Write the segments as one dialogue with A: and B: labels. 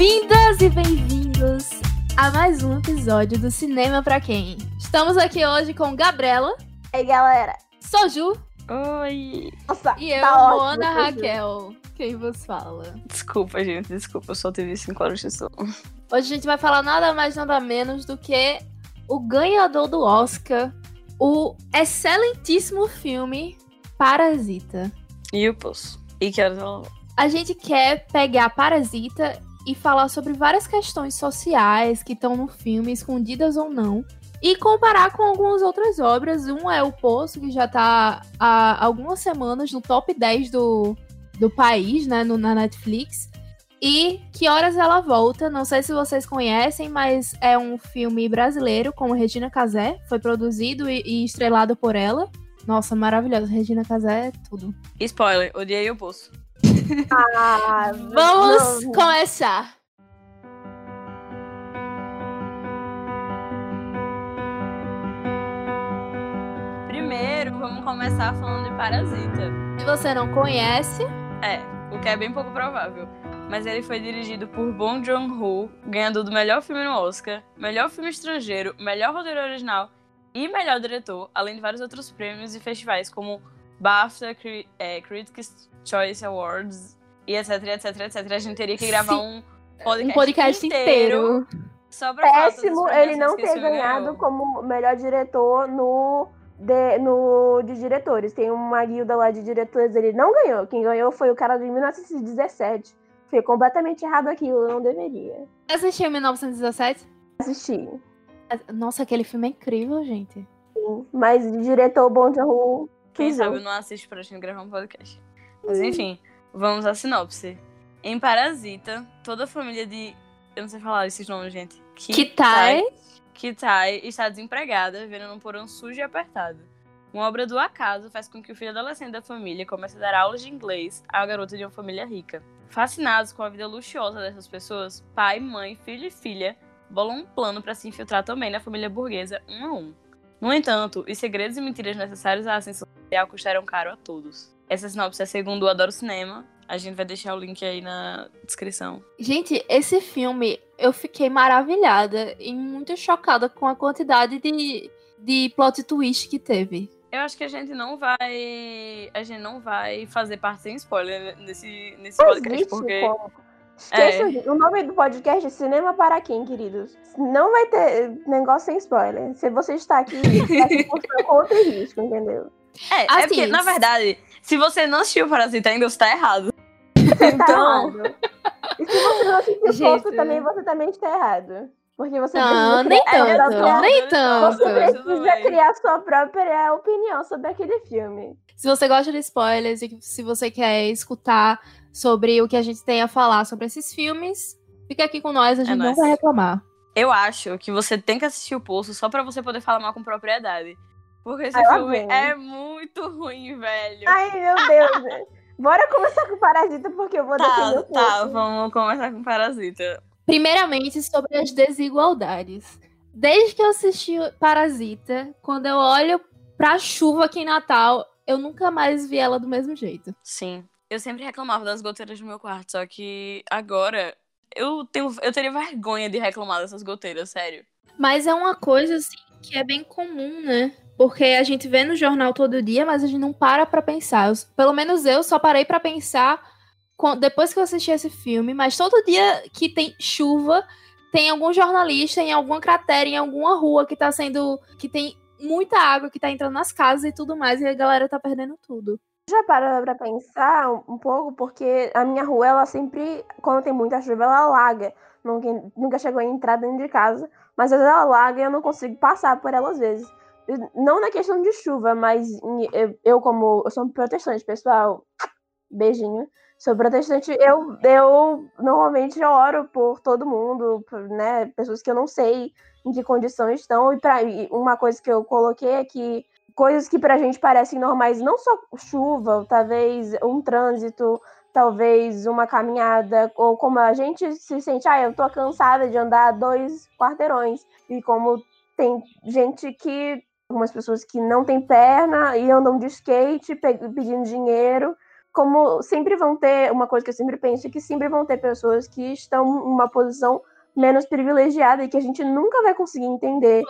A: Bem-vindas e bem-vindos a mais um episódio do Cinema Pra Quem. Estamos aqui hoje com Gabriela.
B: E aí, galera?
A: Soju.
C: Oi.
B: Nossa,
A: e eu,
B: tá ótimo,
A: Mona
B: Soju.
A: Raquel. Quem vos fala?
C: Desculpa, gente, desculpa, eu só tive 5 horas de sono.
A: Hoje a gente vai falar nada mais, nada menos do que o ganhador do Oscar, o excelentíssimo filme Parasita.
C: E eu posso. E quero ela.
A: A gente quer pegar Parasita e falar sobre várias questões sociais que estão no filme, escondidas ou não, e comparar com algumas outras obras. Um é O Poço, que já tá há algumas semanas no top 10 do, do país, né, no, na Netflix. E Que Horas Ela Volta, não sei se vocês conhecem, mas é um filme brasileiro com Regina Casé, foi produzido e, e estrelado por ela. Nossa, maravilhosa, Regina Casé é tudo.
C: Spoiler, odiei o poço.
B: Ah,
A: Vamos
B: não.
A: começar!
C: Primeiro, vamos começar falando de Parasita.
A: Se você não conhece,
C: É, o que é bem pouco provável. Mas ele foi dirigido por Bong Joon-ho, ganhador do melhor filme no Oscar, melhor filme estrangeiro, melhor roteiro original e melhor diretor, além de vários outros prêmios e festivais como BAFTA, Cri é, Critics' Choice Awards e etc, etc, etc. A gente teria que gravar
A: Sim.
C: um podcast,
A: um podcast inteiro.
C: só pra
B: Péssimo ele não ter ganhado
C: ganhou.
B: como melhor diretor no de, no de diretores. Tem uma guilda lá de diretores, ele não ganhou. Quem ganhou foi o cara de 1917. Foi completamente errado aquilo, não deveria.
A: Você assistiu em 1917?
B: Assisti.
A: Nossa, aquele filme é incrível, gente.
B: Sim. Mas de diretor Bom Joon-ho,
C: Quem
B: Cruzou.
C: sabe eu não assisto pra gente gravar um podcast. Mas enfim, vamos à sinopse. Em Parasita, toda a família de. Eu não sei falar esses nomes, gente.
A: Kitai.
C: Kitai está desempregada, vivendo num porão sujo e apertado. Uma obra do acaso faz com que o filho adolescente da família comece a dar aulas de inglês à garota de uma família rica. Fascinados com a vida luxuosa dessas pessoas, pai, mãe, filho e filha bolam um plano para se infiltrar também na família burguesa um a um. No entanto, os segredos e mentiras necessários à ascensão social custaram caro a todos. Essa sinopse é segundo o Adoro Cinema. A gente vai deixar o link aí na descrição.
A: Gente, esse filme eu fiquei maravilhada e muito chocada com a quantidade de, de plot twist que teve.
C: Eu acho que a gente não vai. A gente não vai fazer parte sem spoiler nesse, nesse podcast,
B: existe
C: porque.
B: como. Esqueça, gente. o nome do podcast é Cinema para quem, queridos? Não vai ter negócio sem spoiler. Se você está aqui, está aqui por conta e risco, entendeu?
C: É, é
A: Assim,
C: porque, na verdade, se você não assistiu Parasita ainda, você tá errado.
B: Você tá
C: Então-
B: errado. E se você não assistiu
A: Gente.
B: Poço também, você também está errado. Porque você
A: Não,
B: precisa
A: nem
B: criar-
C: É,
A: tanto,
C: eu tô-
A: nem tanto.
B: Você precisa criar sua própria opinião sobre aquele filme.
A: Se você gosta de spoilers e se você quer escutar sobre o que a gente tem a falar sobre esses filmes, fica aqui com nós, a gente não
C: nóis.
A: vai reclamar.
C: Eu acho que você tem que assistir o Poço só pra você poder falar mal com propriedade. Porque esse
B: Ai, lá
C: filme
B: vem.
C: é muito ruim, velho.
B: Ai, meu Deus. né? Bora começar com Parasita, porque eu vou defender
C: tá,
B: o
C: tá, vamos começar com Parasita.
A: Primeiramente, sobre as desigualdades. Desde que eu assisti Parasita, quando eu olho pra chuva aqui em Natal, eu nunca mais vi ela do mesmo jeito.
C: Sim. Eu sempre reclamava das goteiras do meu quarto, só que agora eu tenho eu teria vergonha de reclamar dessas goteiras, sério.
A: Mas é uma coisa assim que é bem comum, né? Porque a gente vê no jornal todo dia, mas a gente não para pra pensar. Eu- pelo menos eu só parei pra pensar depois que eu assisti esse filme, mas todo dia que tem chuva, tem algum jornalista em alguma cratera, em alguma rua que tá sendo. que tem muita água que tá entrando nas casas e tudo mais, e a galera tá perdendo tudo.
B: Já para pra pensar um, um pouco, porque a minha rua, ela sempre, quando tem muita chuva, ela alaga. Nunca, nunca chegou a entrar dentro de casa, mas às vezes ela alaga e eu não consigo passar por ela às vezes. Não na questão de chuva, mas eu, como eu sou protestante, pessoal, beijinho. Sou protestante, eu, eu normalmente oro por todo mundo, por, né, pessoas que eu não sei em que condição estão. E, pra, uma coisa que eu coloquei é que coisas que pra gente parecem normais, não só chuva, talvez um trânsito, talvez uma caminhada, ou como a gente se sente, ah, eu tô cansada de andar dois quarteirões. E como tem gente que, algumas pessoas que não têm perna e andam de skate pe- pedindo dinheiro, como sempre vão ter, uma coisa que eu sempre penso é que sempre vão ter pessoas que estão em uma posição menos privilegiada e que a gente nunca vai conseguir entender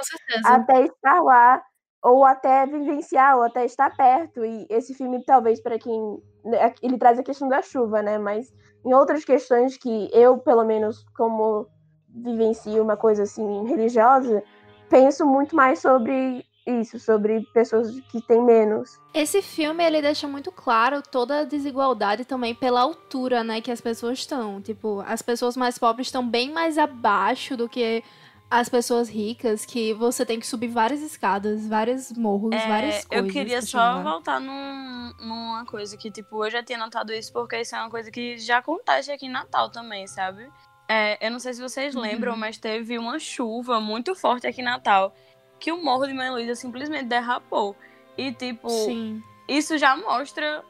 B: até estar lá ou até vivenciar ou até estar perto. E esse filme talvez para quem né, ele traz a questão da chuva, né, mas em outras questões que eu, pelo menos como vivencio uma coisa assim religiosa, penso muito mais sobre isso, sobre pessoas que têm menos.
A: Esse filme ele deixa muito claro toda a desigualdade também pela altura, né, que as pessoas estão. Tipo, as pessoas mais pobres estão bem mais abaixo do que as pessoas ricas, que você tem que subir várias escadas, vários morros,
C: é,
A: várias coisas.
C: Eu queria só voltar num, numa coisa que, tipo, eu já tinha notado isso porque isso é uma coisa que já acontece aqui em Natal também, sabe? É, eu não sei se vocês uhum. lembram, mas teve uma chuva muito forte aqui em Natal que o morro de Mãe Luísa simplesmente derrapou. E, tipo,
A: Sim.
C: isso já mostra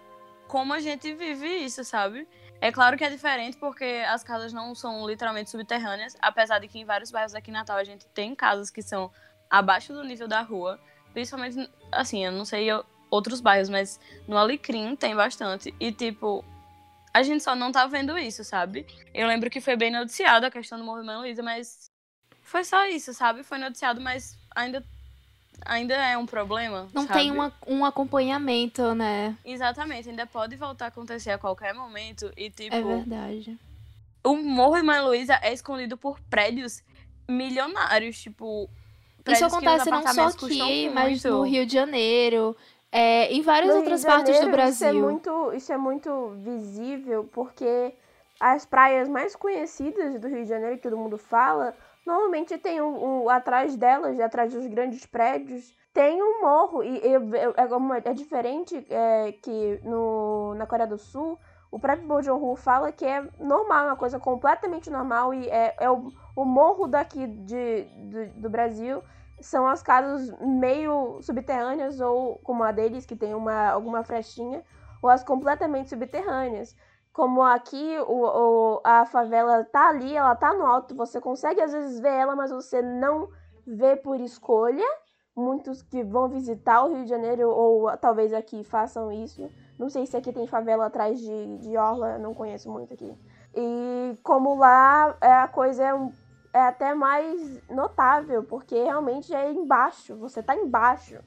C: como a gente vive isso, sabe? É claro que é diferente porque as casas não são literalmente subterrâneas, apesar de que em vários bairros aqui em Natal a gente tem casas que são abaixo do nível da rua. Principalmente, assim, eu não sei outros bairros, mas no Alecrim tem bastante. E, tipo, a gente só não tá vendo isso, sabe? Eu lembro que foi bem noticiado a questão do movimento Luísa, mas foi só isso, sabe? Foi noticiado, mas ainda ainda é um problema.
A: Não
C: sabe?
A: tem uma, um acompanhamento, né?
C: Exatamente, ainda pode voltar a acontecer a qualquer momento. E tipo.
A: É verdade.
C: O Morro Irmã Luísa é escondido por prédios milionários, tipo.
A: Isso acontece não só aqui, mas no Rio de Janeiro. É, em várias
B: no
A: outras partes
B: Janeiro,
A: do Brasil.
B: Isso é, muito, isso é muito visível, porque as praias mais conhecidas do Rio de Janeiro, que todo mundo fala, Normalmente tem um, atrás delas, atrás dos grandes prédios, tem um morro. E, e é, é, diferente é, que no, na Coreia do Sul, o próprio Bo Joon-ho fala que é normal, uma coisa completamente normal. E é, é o, o morro daqui de, de, do Brasil são as casas meio subterrâneas, ou como a deles, que tem uma, alguma frestinha, ou as completamente subterrâneas. Como aqui o, o, a favela tá ali, ela tá no alto, você consegue às vezes ver ela, mas você não vê por escolha. Muitos que vão visitar o Rio de Janeiro, ou talvez aqui façam isso. Não sei se aqui tem favela atrás de, de Orla, não conheço muito aqui. E como lá é, a coisa é, é até mais notável, porque realmente é embaixo, você tá embaixo,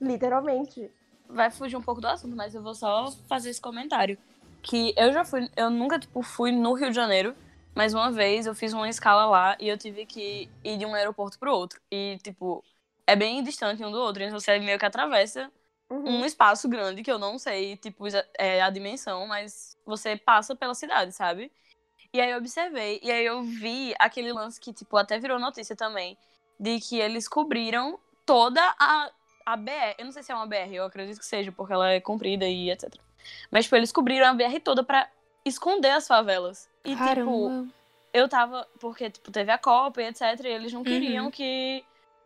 B: literalmente.
C: Vai fugir um pouco do assunto, mas eu vou só fazer esse comentário que eu já fui, eu nunca tipo fui no Rio de Janeiro, mas uma vez eu fiz uma escala lá e eu tive que ir de um aeroporto pro outro. E tipo, é bem distante um do outro, então você meio que atravessa uhum. um espaço grande que eu não sei, tipo, é a dimensão, mas você passa pela cidade, sabe? E aí eu observei, e aí eu vi aquele lance que, tipo, até virou notícia também, de que eles cobriram toda a, a BR. Eu não sei se é uma BR, eu acredito que seja, porque ela é comprida e etc. Mas, tipo, eles cobriram a BR toda pra esconder as favelas. E,
A: Caramba.
C: tipo, eu tava. Porque, tipo, teve a Copa e etc. E eles não queriam uhum. que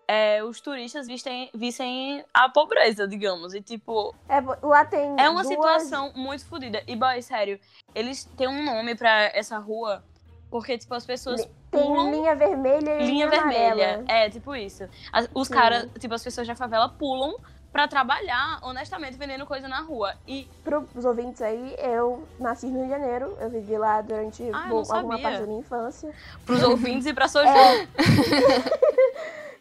C: é, os turistas vissem, vissem a pobreza, digamos. E, tipo.
B: É, lá tem.
C: É uma
B: duas...
C: situação muito fodida. E, boy, sério, eles têm um nome pra essa rua. Porque, tipo, as pessoas.
B: Tem
C: pulam...
B: linha vermelha e linha, linha vermelha. Amarela.
C: É, tipo isso. As, os caras, tipo, as pessoas da favela pulam para trabalhar honestamente vendendo coisa na rua. E
B: pros ouvintes aí, eu nasci no Rio de Janeiro, eu vivi lá durante
C: ah,
B: bom, alguma parte da minha infância.
C: Pros ouvintes e pra Soju. É.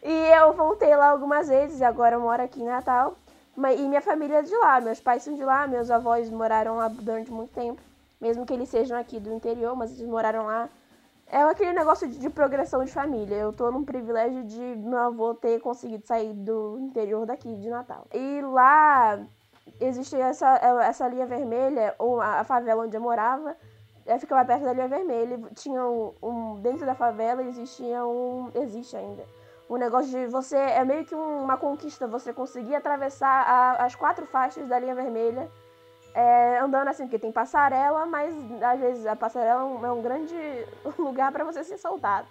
B: e eu voltei lá algumas vezes, agora eu moro aqui em Natal. E minha família é de lá, meus pais são de lá, meus avós moraram lá durante muito tempo. Mesmo que eles sejam aqui do interior, mas eles moraram lá é aquele negócio de, de, progressão de família. Eu tô num privilégio de meu avô ter conseguido sair do interior daqui, de Natal. E lá existe essa, essa linha vermelha, ou a, a favela onde eu morava, é, ficava perto da linha vermelha. Tinha um, um, Dentro da favela existia um. Existe ainda. Um negócio de você. É meio que uma conquista você conseguir atravessar a, as quatro faixas da linha vermelha é, andando assim, porque tem passarela, mas às vezes a passarela é um é grande lugar para você ser soltado.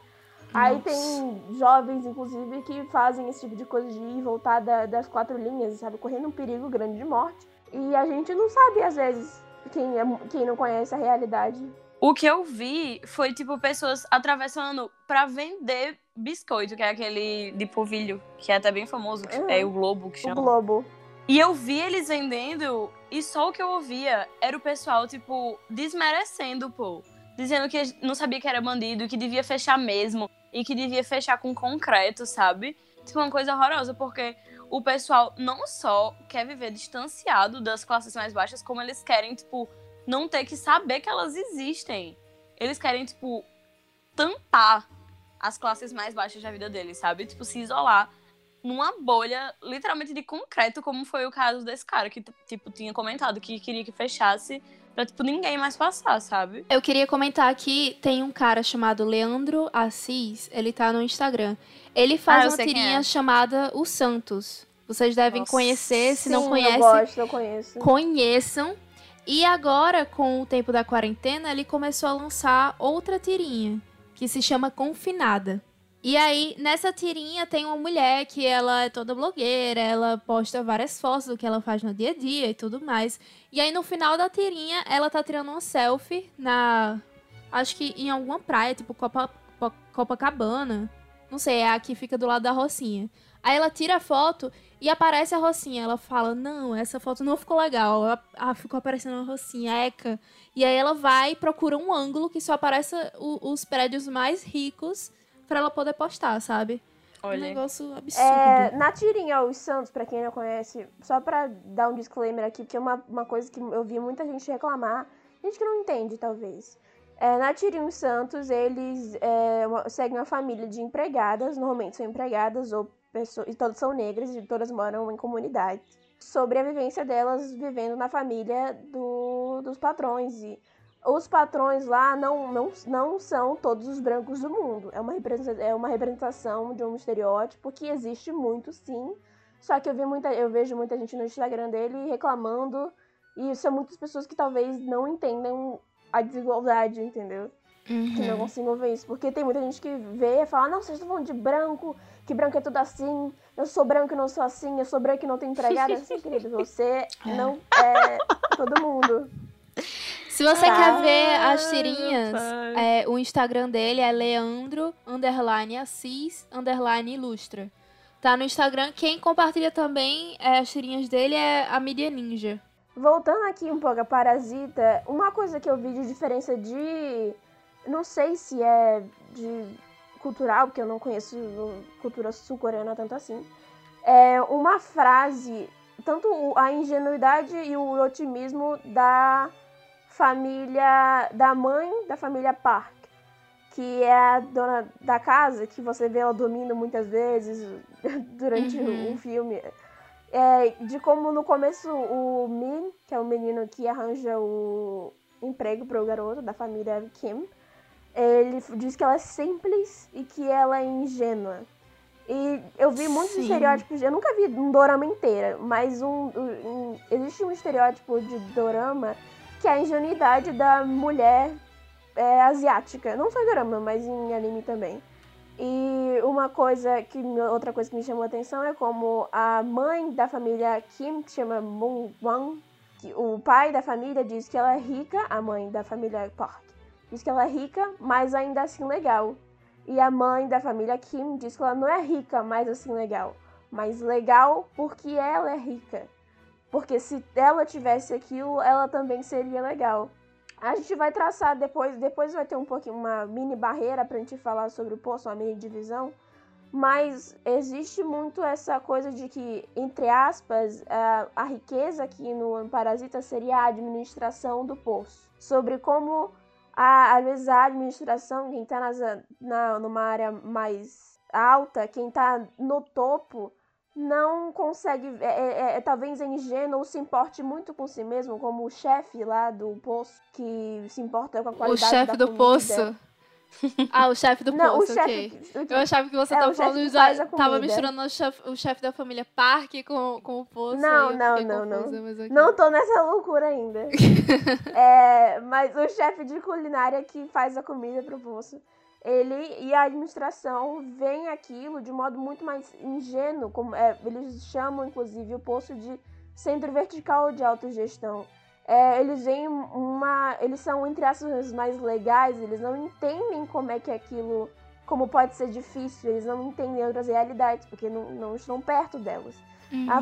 B: Nossa. Aí tem jovens, inclusive, que fazem esse tipo de coisa de ir e voltar da, das quatro linhas, sabe? Correndo um perigo grande de morte. E a gente não sabe, às vezes, quem, é, quem não conhece a realidade.
C: O que eu vi foi, tipo, pessoas atravessando para vender biscoito, que é aquele de polvilho, que é até bem famoso, que uhum. é o Globo que chama.
B: O Globo.
C: E eu vi eles vendendo e só o que eu ouvia era o pessoal, tipo, desmerecendo o. Dizendo que não sabia que era bandido, que devia fechar mesmo e que devia fechar com concreto, sabe? Tipo, uma coisa horrorosa, porque o pessoal não só quer viver distanciado das classes mais baixas, como eles querem, tipo, não ter que saber que elas existem. Eles querem, tipo, tampar as classes mais baixas da vida deles, sabe? Tipo, se isolar numa bolha literalmente de concreto, como foi o caso desse cara que, tipo, tinha comentado que queria que fechasse pra, tipo, ninguém mais passar, sabe?
A: Eu queria comentar aqui, tem um cara chamado Leandro Assis, ele tá no Instagram. Ele faz
C: Ah, eu
A: uma tirinha
C: é.
A: chamada Os Santos. Vocês devem
C: Nossa,
A: conhecer, se
B: Sim,
A: não
B: eu
A: conhecem,
B: gosto, eu conheço.
A: conheçam. E agora, com o tempo da quarentena, ele começou a lançar outra tirinha, que se chama Confinada. E aí, nessa tirinha tem uma mulher que ela é toda blogueira, ela posta várias fotos do que ela faz no dia a dia e tudo mais. E aí, no final da tirinha, ela tá tirando uma selfie na. Acho que em alguma praia, tipo Copa, Co- Copacabana. Não sei, é a que fica do lado da Rocinha. Aí ela tira a foto e aparece a Rocinha. Ela fala: Não, essa foto não ficou legal. Ah, ficou aparecendo a Rocinha, Eca. E aí ela vai e procura um ângulo que só apareça o- os prédios mais ricos pra ela poder postar, sabe? Um
C: Olha.
A: negócio absurdo.
B: É, na tirinha, os Santos, pra quem não conhece, só pra dar um disclaimer aqui, porque é uma, uma coisa que eu vi muita gente reclamar, gente que não entende, talvez. É, na tirinha, os Santos, eles é, uma- seguem uma família de empregadas, normalmente são empregadas ou pessoas, e todas são negras e todas moram em comunidade, sobre a vivência delas vivendo na família do- dos patrões. E os patrões lá não, não, não são todos os brancos do mundo. É uma, é uma representação de um estereótipo que existe muito, sim. Só que eu, vi muita, eu vejo muita gente no Instagram dele reclamando. E são muitas pessoas que talvez não entendam a desigualdade, entendeu? Que não
A: Uhum.
B: consigam ver isso. Porque tem muita gente que vê e fala, não, vocês estão falando de branco, que branco é tudo assim, eu sou branco e não sou assim, eu sou branco e não tenho empregada. Assim, querido, você não é todo mundo.
A: Se você
B: Ah,
A: quer ver as tirinhas,
C: pai.
A: é, o Instagram dele é Leandro underline Assis underline Ilustra. Tá no Instagram. Quem compartilha também é, as tirinhas dele é a Mídia Ninja.
B: Voltando aqui um pouco a Parasita, uma coisa que eu vi de diferença de. Não sei se é de cultural, porque eu não conheço cultura sul-coreana tanto assim. É uma frase, tanto a ingenuidade e o otimismo da família. da mãe da família Park, que é a dona da casa, que você vê ela dormindo muitas vezes durante
A: Uhum.
B: o filme. É, de como no começo o Min, que é o menino que arranja o emprego para o garoto da família Kim, ele diz que ela é simples e que ela é ingênua. E eu vi muitos
A: Sim.
B: estereótipos, eu nunca vi um dorama inteira, mas um, um- um- existe um estereótipo de dorama que é a ingenuidade da mulher é, asiática. Não só em dorama, mas em anime também. E uma coisa que outra coisa que me chamou a atenção é como a mãe da família Kim, que chama Moon Wang, o pai da família diz que ela é rica, a mãe da família Park diz que ela é rica, mas ainda assim legal. E a mãe da família Kim diz que ela não é rica, mas assim legal, mas legal porque ela é rica. Porque se ela tivesse aquilo, ela também seria legal. A gente vai traçar depois, depois vai ter um pouquinho uma mini barreira pra gente falar sobre o poço, uma mini divisão. Mas existe muito essa coisa de que, entre aspas, a, a riqueza aqui no Parasita seria a administração do poço. Sobre como, a, às vezes, a administração, quem está na, numa área mais alta, quem está no topo, não consegue, é, é, é, talvez é ingênuo ou se importe muito com si mesmo, como o chefe lá do poço, que se importa com a
A: O
B: qualidade
A: chefe
B: da
A: do
B: comida.
A: poço. Ah, o chefe do
B: Não,
A: poço,
B: o
A: ok.
B: chefe.
A: Eu achava que você
B: É,
A: tava
B: o chefe
A: falando
B: que
A: já.
B: faz a
A: Tava misturando o chefe, o chefe da família Park com, com o poço.
B: Não, não, não, não.
A: confusa, mas ok.
B: Não tô nessa loucura ainda. É, mas o chefe de culinária que faz a comida pro poço, ele e a administração veem aquilo de modo muito mais ingênuo. Como, é, eles chamam, inclusive, o poço de centro vertical de autogestão. É, eles veem uma. Eles são, entre aspas, mais legais, eles não entendem como é que aquilo. Como pode ser difícil, eles não entendem outras realidades, porque não, não estão perto delas.
A: Uhum.
B: A,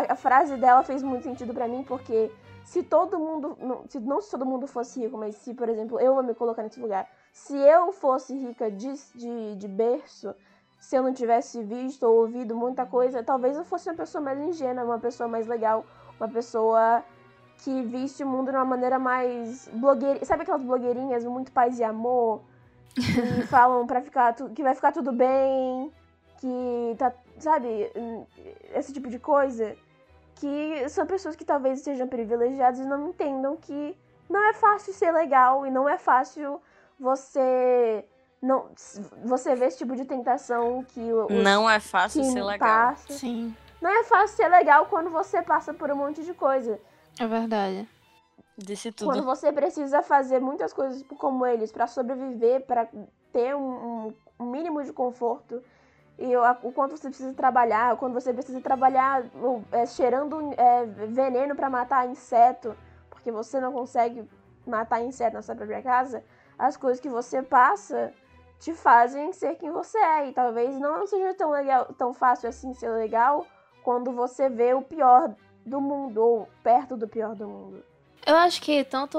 B: a- a frase dela fez muito sentido pra mim, porque se todo mundo. Não, se, não se todo mundo fosse rico, mas se, por exemplo, eu vou me colocar nesse lugar. Se eu fosse rica de, de, de berço, se eu não tivesse visto ou ouvido muita coisa, talvez eu fosse uma pessoa mais ingênua, uma pessoa mais legal, uma pessoa que visse o mundo de uma maneira mais blogueira. Sabe aquelas blogueirinhas muito paz e amor? Que falam pra ficar tu- que vai ficar tudo bem, que tá, sabe, hum, esse tipo de coisa. Que são pessoas que talvez sejam privilegiadas e não entendam que não é fácil ser legal e não é fácil você não você ver esse tipo de tentação que o, os
C: Não é fácil ser legal.
B: passa.
A: Sim,
B: Não é fácil ser legal quando você passa por um monte de coisa.
A: é verdade.
C: Disse
B: Quando
C: tudo.
B: você precisa fazer muitas coisas como eles pra sobreviver, pra ter um- um mínimo de conforto. E o, quanto você precisa trabalhar, quando você precisa trabalhar é, cheirando é, veneno pra matar inseto, porque você não consegue matar inseto na sua própria casa, as coisas que você passa te fazem ser quem você é. E talvez não seja tão legal, tão fácil assim ser legal quando você vê o pior do mundo, ou perto do pior do mundo.
A: Eu acho que tanto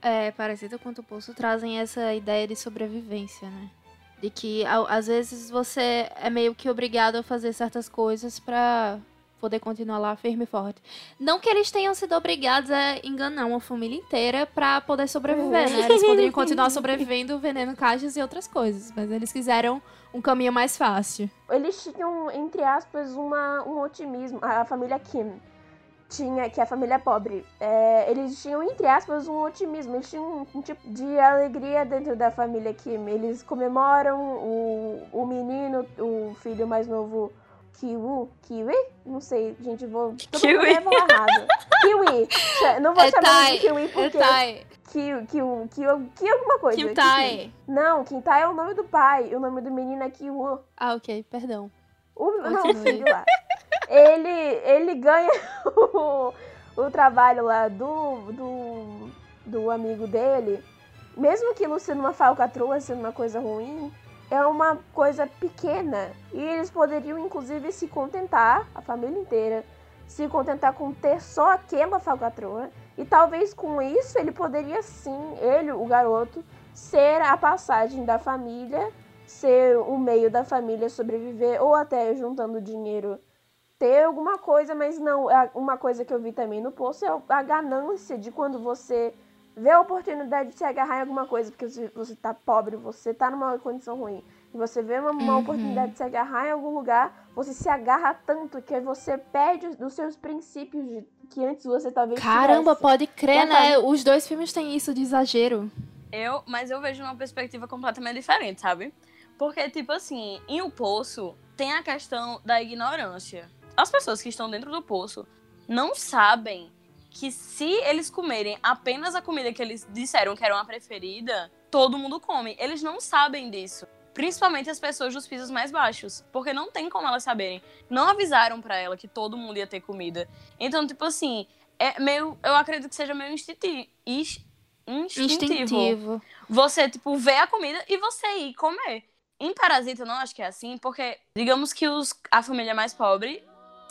A: é, Parasita quanto o Poço trazem essa ideia de sobrevivência, né? De que ao- às vezes você é meio que obrigado a fazer certas coisas pra poder continuar lá firme e forte. Não que eles tenham sido obrigados a enganar uma família inteira pra poder sobreviver, né? Eles poderiam continuar sobrevivendo vendendo caixas e outras coisas, mas eles quiseram um caminho mais fácil.
B: Eles tinham, entre aspas, uma, um otimismo. A família Kim tinha, que é a família pobre, é, eles tinham, entre aspas, um otimismo. Eles tinham um, um tipo de alegria dentro da família Kim. Eles comemoram o, o menino, o filho mais novo, Kiwi. Kiwi? Não sei, gente, vou. todo
C: Kiwi.
B: mundo vai falar errado. Kiwi. Não vou
A: É
B: chamar de Kiwi porque.
A: Etai,
B: Ki, ki, ki, ki alguma coisa.
A: Kintai.
B: Não, Kintai é o nome do pai. O nome do menino é Kiwu.
A: Ah, ok, perdão.
B: O, não, o filho lá. Ele, ele ganha o, o trabalho lá do, do, do amigo dele. Mesmo que não sendo uma falcatrua, sendo uma coisa ruim, é uma coisa pequena. E eles poderiam, inclusive, se contentar, a família inteira, se contentar com ter só aquela falcatrua. E talvez com isso ele poderia sim, ele, o garoto, ser a passagem da família ser o meio da família sobreviver ou até juntando dinheiro ter alguma coisa, mas não, a- uma coisa que eu vi também no poço é a ganância de quando você vê a oportunidade de se agarrar em alguma coisa, porque você, tá pobre, você tá numa condição ruim, e você vê uma, uma
A: Uhum.
B: oportunidade de se agarrar em algum lugar, você se agarra tanto que você perde os- seus princípios de- que antes você talvez
A: Caramba,
B: tivesse.
A: pode crer, né? Os dois filmes têm isso de exagero.
C: Eu, mas eu vejo uma perspectiva completamente diferente, sabe? Porque, tipo assim, em O Poço tem a questão da ignorância. As pessoas que estão dentro do poço não sabem que se eles comerem apenas a comida que eles disseram que era uma preferida, todo mundo come. Eles não sabem disso. Principalmente as pessoas dos pisos mais baixos. Porque não tem como elas saberem. Não avisaram pra ela que todo mundo ia ter comida. Então, tipo assim, é meio. Eu acredito que seja meio instintivo. Instintivo.
A: Instintivo.
C: Você, tipo, vê a comida e você ir comer. Em Parasita eu não acho que é assim, porque digamos que os, a família mais pobre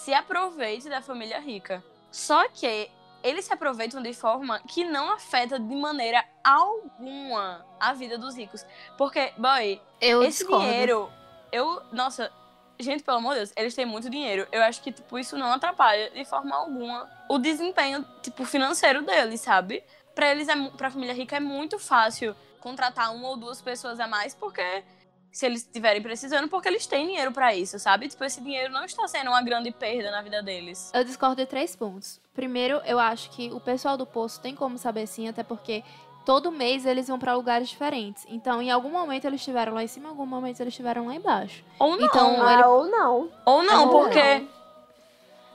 C: se aproveite da família rica. Só que eles se aproveitam de forma que não afeta de maneira alguma a vida dos ricos. Porque, boy,
A: Eu
C: esse
A: discordo.
C: dinheiro, eu. Nossa, gente, pelo amor de Deus, eles têm muito dinheiro. Eu acho que, tipo, isso não atrapalha de forma alguma o desempenho, tipo, financeiro deles, sabe? Pra eles, é, pra família rica, é muito fácil contratar uma ou duas pessoas a mais, porque. Se eles estiverem precisando, porque eles têm dinheiro pra isso, sabe? Tipo, esse dinheiro não está sendo uma grande perda na vida deles.
A: Eu discordo de três pontos. Primeiro, eu acho que o pessoal do poço tem como saber sim, até porque todo mês eles vão pra lugares diferentes. Então, em algum momento eles estiveram lá em cima, em algum momento eles estiveram lá embaixo.
C: Ou não.
A: Então,
B: Ah,
A: ele-
B: ou não.
C: Ou não,
B: ou
C: porque.
B: não.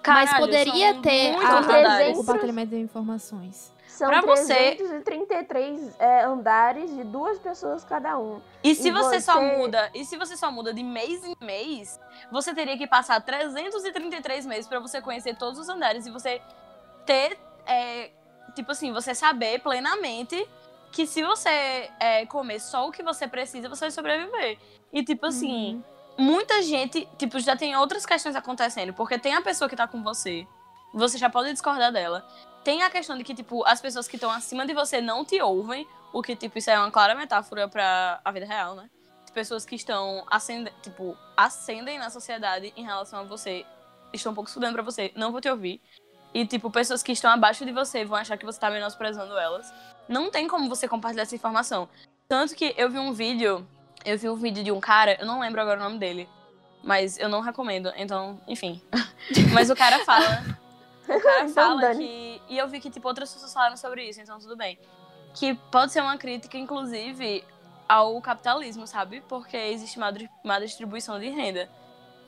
A: Mas
C: Caralho,
A: poderia
C: são
A: ter a- o compartilhamento de informações.
B: São
C: Pra você-
B: 333 é, andares de duas pessoas cada um.
C: E se
B: E
C: você, só
B: você-
C: muda, e se você só muda de mês em mês, você teria que passar 333 meses pra você conhecer todos os andares e você ter, é, tipo assim, você saber plenamente que se você é, comer só o que você precisa, você vai sobreviver. E tipo assim, muita gente, tipo, já tem outras questões acontecendo, porque tem a pessoa que tá com você, você já pode discordar dela. Tem a questão de que, tipo, as pessoas que estão acima de você não te ouvem, o que, tipo, isso é uma clara metáfora pra a vida real, né? Pessoas que estão, tipo, ascendem na sociedade em relação a você, estão um pouco estudando pra você, não vou te ouvir. E, tipo, pessoas que estão abaixo de você vão achar que você tá menosprezando elas. Não tem como você compartilhar essa informação. Tanto que eu vi um vídeo, eu vi um vídeo de um cara, eu não lembro agora o nome dele, mas eu não recomendo, então, enfim. mas o cara fala. O cara
B: Então,
C: fala
B: Dani.
C: que. E eu vi que, tipo, outras pessoas falaram sobre isso, então tudo bem. Que pode ser uma crítica, inclusive, ao capitalismo, sabe? Porque existe dri- má distribuição de renda.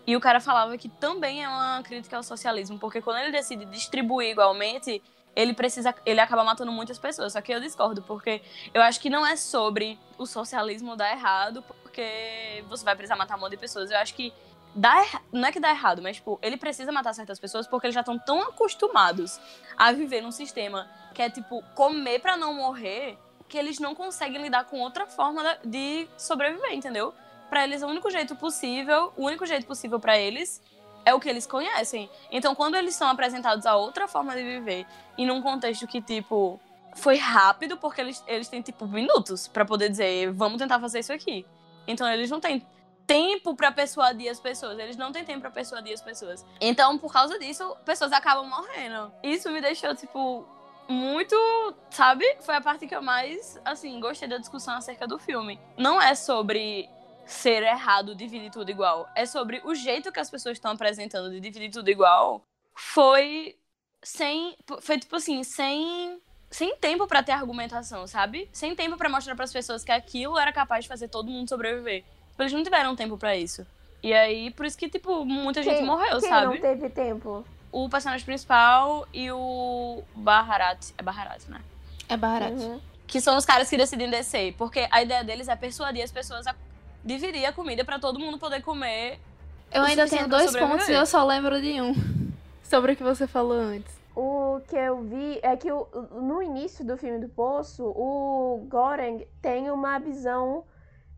C: E o cara falava que também é uma crítica ao socialismo, porque quando ele decide distribuir igualmente, ele precisa, ele acaba matando muitas pessoas. Só que eu discordo, porque eu acho que não é sobre o socialismo dar errado, porque você vai precisar matar um monte de pessoas. Eu acho que dá erra- não é que dá errado, mas tipo, ele precisa matar certas pessoas porque eles já estão tão acostumados a viver num sistema que é tipo comer pra não morrer, que eles não conseguem lidar com outra forma de sobreviver, entendeu? Pra eles, o único jeito possível, o único jeito possível pra eles é o que eles conhecem. Então, quando eles são apresentados a outra forma de viver e num contexto que, tipo, foi rápido, porque eles, eles têm, tipo, minutos pra poder dizer, vamos tentar fazer isso aqui. Então, eles não têm tempo pra persuadir as pessoas. Eles não têm tempo pra persuadir as pessoas. Então, por causa disso, pessoas acabam morrendo. Isso me deixou, tipo, muito, sabe? Foi a parte que eu mais, assim, gostei da discussão acerca do filme. Não é sobre ser errado dividir tudo igual. É sobre o jeito que as pessoas estão apresentando de dividir tudo igual. Foi sem. Foi tipo assim, sem. Sem tempo pra ter argumentação, sabe? Sem tempo pra mostrar pras pessoas que aquilo era capaz de fazer todo mundo sobreviver. Eles não tiveram tempo pra isso. E aí, por isso que, tipo, muita gente
B: Quem-
C: morreu,
B: quem
C: sabe?
B: não teve tempo?
C: O personagem principal e o Baharat. É Baharat, né?
A: É barato.
B: Uhum.
C: que são os caras que decidem descer, porque a ideia deles é persuadir as pessoas a dividir a comida pra todo mundo poder comer.
A: Eu ainda tenho dois pontos e eu só lembro de um. Sobre o que você falou antes.
B: O que eu vi é que o- no início do filme do Poço, o Goreng tem uma visão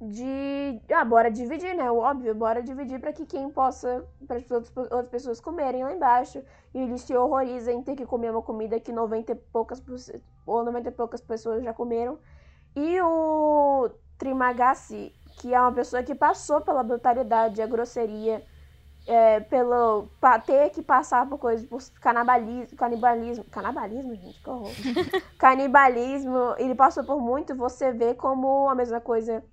B: de. Ah, bora dividir, né? O óbvio, bora dividir pra que quem possa. para as outras, outras pessoas comerem lá embaixo. E ele se horroriza em ter que comer uma comida que 90 e poucas, ou 90 e poucas pessoas já comeram. E o Trimagasi, que é uma pessoa que passou pela brutalidade, a grosseria é, pelo ter que passar por coisas, por canibalismo, canibalismo, canibalismo, gente, que horror. canibalismo, ele passou por muito, você vê como a mesma coisa.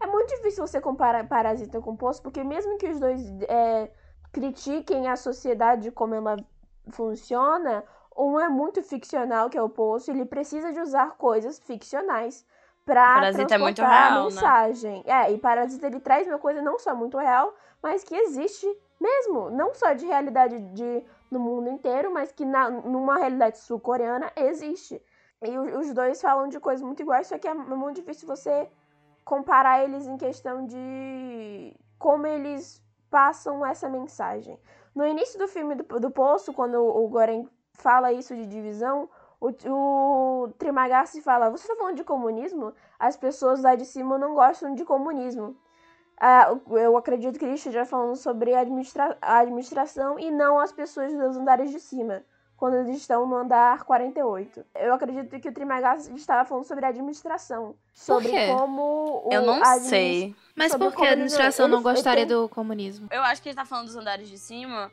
B: É muito difícil você comparar Parasita com Poço, porque mesmo que os dois é, critiquem a sociedade como ela funciona, um é muito ficcional, que é o Poço, ele precisa de usar coisas ficcionais pra
C: Parasita é muito
B: transportar
C: real,
B: a
C: né?
B: mensagem. É, e Parasita ele traz uma coisa não só muito real, mas que existe mesmo, não só de realidade de, no mundo inteiro, mas que na, numa realidade sul-coreana existe. E os dois falam de coisas muito iguais, só que é muito difícil você comparar eles em questão de como eles passam essa mensagem. No início do filme do, do Poço, quando o Goren fala isso de divisão, o, o Trimagasi fala: Você está falando de comunismo? As pessoas lá de cima não gostam de comunismo. Ah, eu acredito que ele esteja falando sobre a, administra a administração e não as pessoas dos andares de cima, quando eles estão no andar 48. Eu acredito que o Trimagasi estava falando sobre a administração. Sobre
A: quê?
B: como. O,
C: eu não
B: a adminis-
C: sei.
A: Mas por que a administração não gostaria do comunismo?
C: Eu acho que ele tá falando dos andares de cima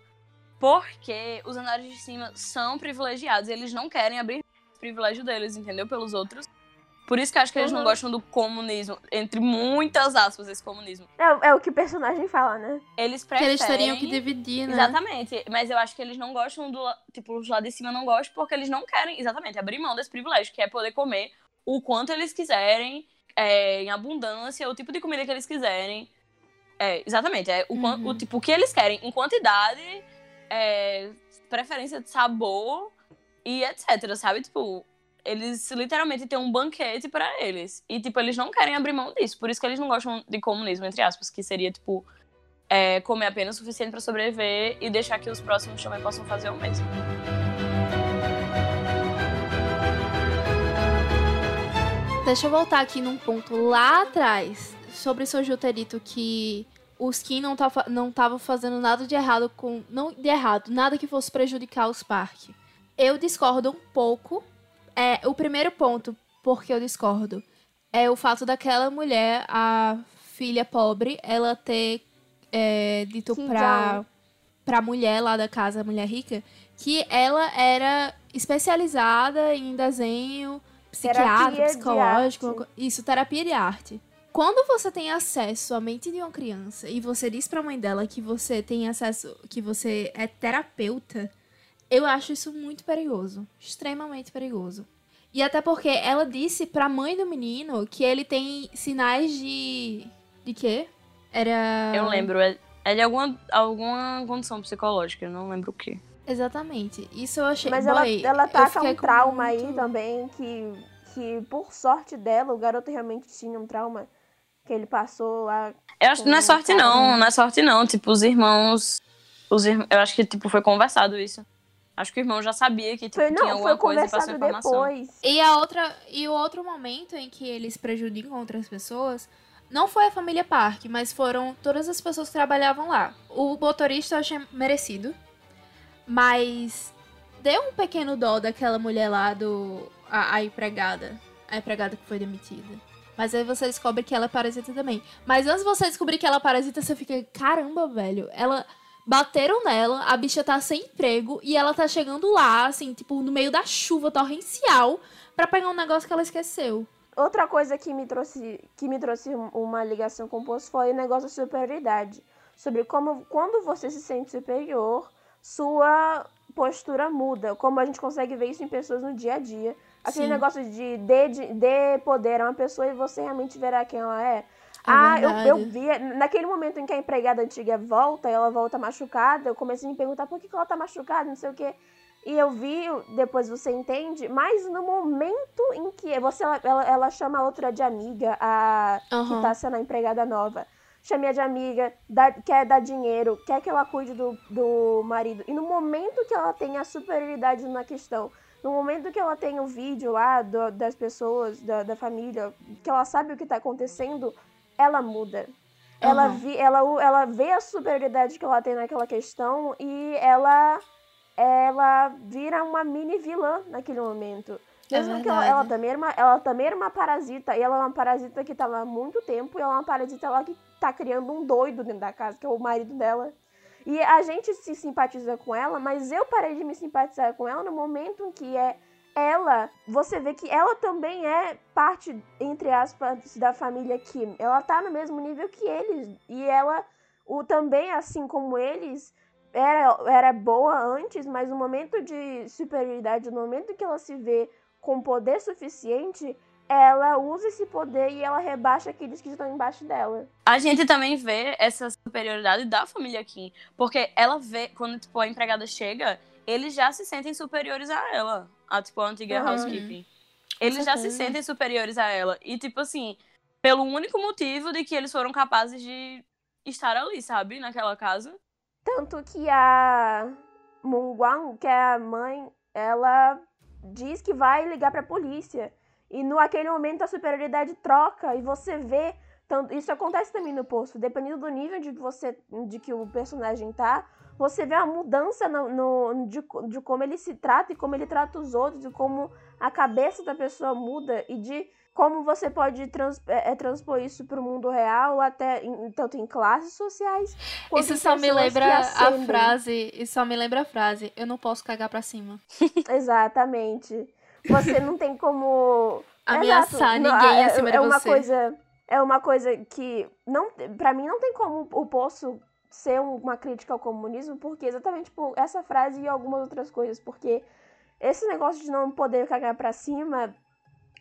C: porque os andares de cima são privilegiados. e Eles não querem abrir o privilégio deles, entendeu? Pelos outros. Por isso que eu acho que eles não gostam do comunismo. Entre muitas aspas, esse comunismo.
B: É, é o que o personagem fala, né?
C: Eles
A: Que
C: preferem...
A: eles teriam que dividir, né?
C: Exatamente. Mas eu acho que eles não gostam do. Tipo, os lá de cima não gostam porque eles não querem, exatamente, abrir mão desse privilégio, que é poder comer o quanto eles quiserem, é, em abundância, o tipo de comida que eles quiserem. É, exatamente. É o,
A: Uhum.
C: o tipo o que eles querem em quantidade, é, preferência de sabor e etc. Sabe? Tipo, eles literalmente têm um banquete pra eles. E, tipo, eles não querem abrir mão disso. Por isso que eles não gostam de comunismo, entre aspas, que seria, tipo, é, comer apenas o suficiente pra sobreviver e deixar que os próximos também possam fazer o mesmo.
A: Deixa eu voltar aqui num ponto lá atrás sobre o seu Juterito que os Kim não estavam não tava fazendo nada de errado com. Não de errado, nada que fosse prejudicar os parques. Eu discordo um pouco. É, o primeiro ponto, porque eu discordo, é o fato daquela mulher, a filha pobre, ela ter é, dito
B: Kim
A: pra, pra mulher lá da casa, a mulher rica, que ela era especializada em desenho psiquiátrico, psicológico, isso, terapia de arte. Quando você tem acesso à mente de uma criança e você diz pra mãe dela que você tem acesso, que você é terapeuta, eu acho isso muito perigoso, extremamente perigoso. E até porque ela disse pra mãe do menino que ele tem sinais de de quê? Era
C: Eu lembro, é, é de alguma, alguma condição psicológica, eu não lembro o que.
A: Exatamente. Isso eu achei.
B: Mas ela,
A: Boy,
B: ela tá com
A: fiquei
B: um trauma
A: muito-
B: aí também, que, que por sorte dela, o garoto realmente tinha um trauma que ele passou lá.
C: Eu acho que não é sorte
B: cara.
C: não, não é sorte não. Tipo, os irmãos. Os irm... Eu acho que tipo, foi conversado isso. Acho que o irmão já sabia que tipo,
B: Foi,
C: tinha
B: não,
C: alguma
B: foi
C: coisa e passou informação.
B: depois.
A: E a outra e o outro momento em que eles prejudicam outras pessoas não foi a família Park, mas foram todas as pessoas que trabalhavam lá. O motorista eu achei merecido, mas deu um pequeno dó daquela mulher lá do a, a empregada, a empregada que foi demitida. Mas aí você descobre que ela é parasita também. Mas antes de você descobrir que ela é parasita, você fica, caramba, velho, ela bateram nela, a bicha tá sem emprego e ela tá chegando lá, assim, tipo, no meio da chuva torrencial pra pegar um negócio que ela esqueceu.
B: Outra coisa que me trouxe, que me trouxe um- uma ligação com o poço foi o negócio de superioridade. Sobre como, quando você se sente superior, sua postura muda. Como a gente consegue ver isso em pessoas no dia a dia. Aquele
A: Sim.
B: negócio de dê, de dê poder a uma pessoa e você realmente verá quem ela é. Ah, eu, eu vi. Naquele momento em que a empregada antiga volta, e ela volta machucada, eu comecei a me perguntar por que, que ela tá machucada, não sei o quê. E eu vi, depois você entende, mas no momento em que você ela, ela chama a outra de amiga, a que
A: Aham.
B: tá sendo a empregada nova. Chame de amiga, dá- quer dar dinheiro, quer que ela cuide do, do marido. E no momento que ela tem a superioridade na questão, no momento que ela tem o vídeo lá do- das pessoas, da, da família, que ela sabe o que tá acontecendo, ela muda. Ela,
A: Aham.
B: vi, ela, ela vê a superioridade que ela tem naquela questão e ela, ela vira uma mini vilã naquele momento.
A: É
B: Mesmo que ela, ela também era uma, ela também era uma parasita, e ela é uma parasita que tá lá há muito tempo, e ela é uma parasita lá que tá criando um doido dentro da casa, que é o marido dela. E a gente se simpatiza com ela, mas eu parei de me simpatizar com ela no momento em que é ela, você vê que ela também é parte, entre aspas, da família Kim. Ela tá no mesmo nível que eles. E ela, o também, assim como eles, era, era boa antes, mas no momento de superioridade, no momento que ela se vê com poder suficiente, ela usa esse poder e ela rebaixa aqueles que estão embaixo dela.
C: A gente também vê essa superioridade da família Kim. Porque ela vê, quando tipo, a empregada chega, eles já se sentem superiores a ela. A, tipo, a antiga
B: Uhum.
C: housekeeping. Eles já se sentem superiores a ela. E, tipo assim, pelo único motivo de que eles foram capazes de estar ali, sabe? Naquela casa.
B: Tanto que a Mungwang, que é a mãe, ela diz que vai ligar pra polícia. E no aquele momento a superioridade troca e você vê. Tanto, isso acontece também no poço. Dependendo do nível de, você, de que o personagem tá, você vê uma mudança no, no- de, de como ele se trata e como ele trata os outros, e como a cabeça da pessoa muda e de como você pode trans, é, é, transpor isso pro mundo real, até em- tanto em classes sociais.
A: Isso só me lembra a frase. Isso só me lembra a frase. Eu não posso cagar pra cima.
B: Exatamente. Você não tem como
A: Ameaçar
B: Exato.
A: Ninguém
B: é-
A: acima
B: é
A: de
B: uma
A: você.
B: coisa é uma coisa que não para mim não tem como o poço ser um- uma crítica ao comunismo porque exatamente por essa frase e algumas outras coisas porque esse negócio de não poder cagar pra cima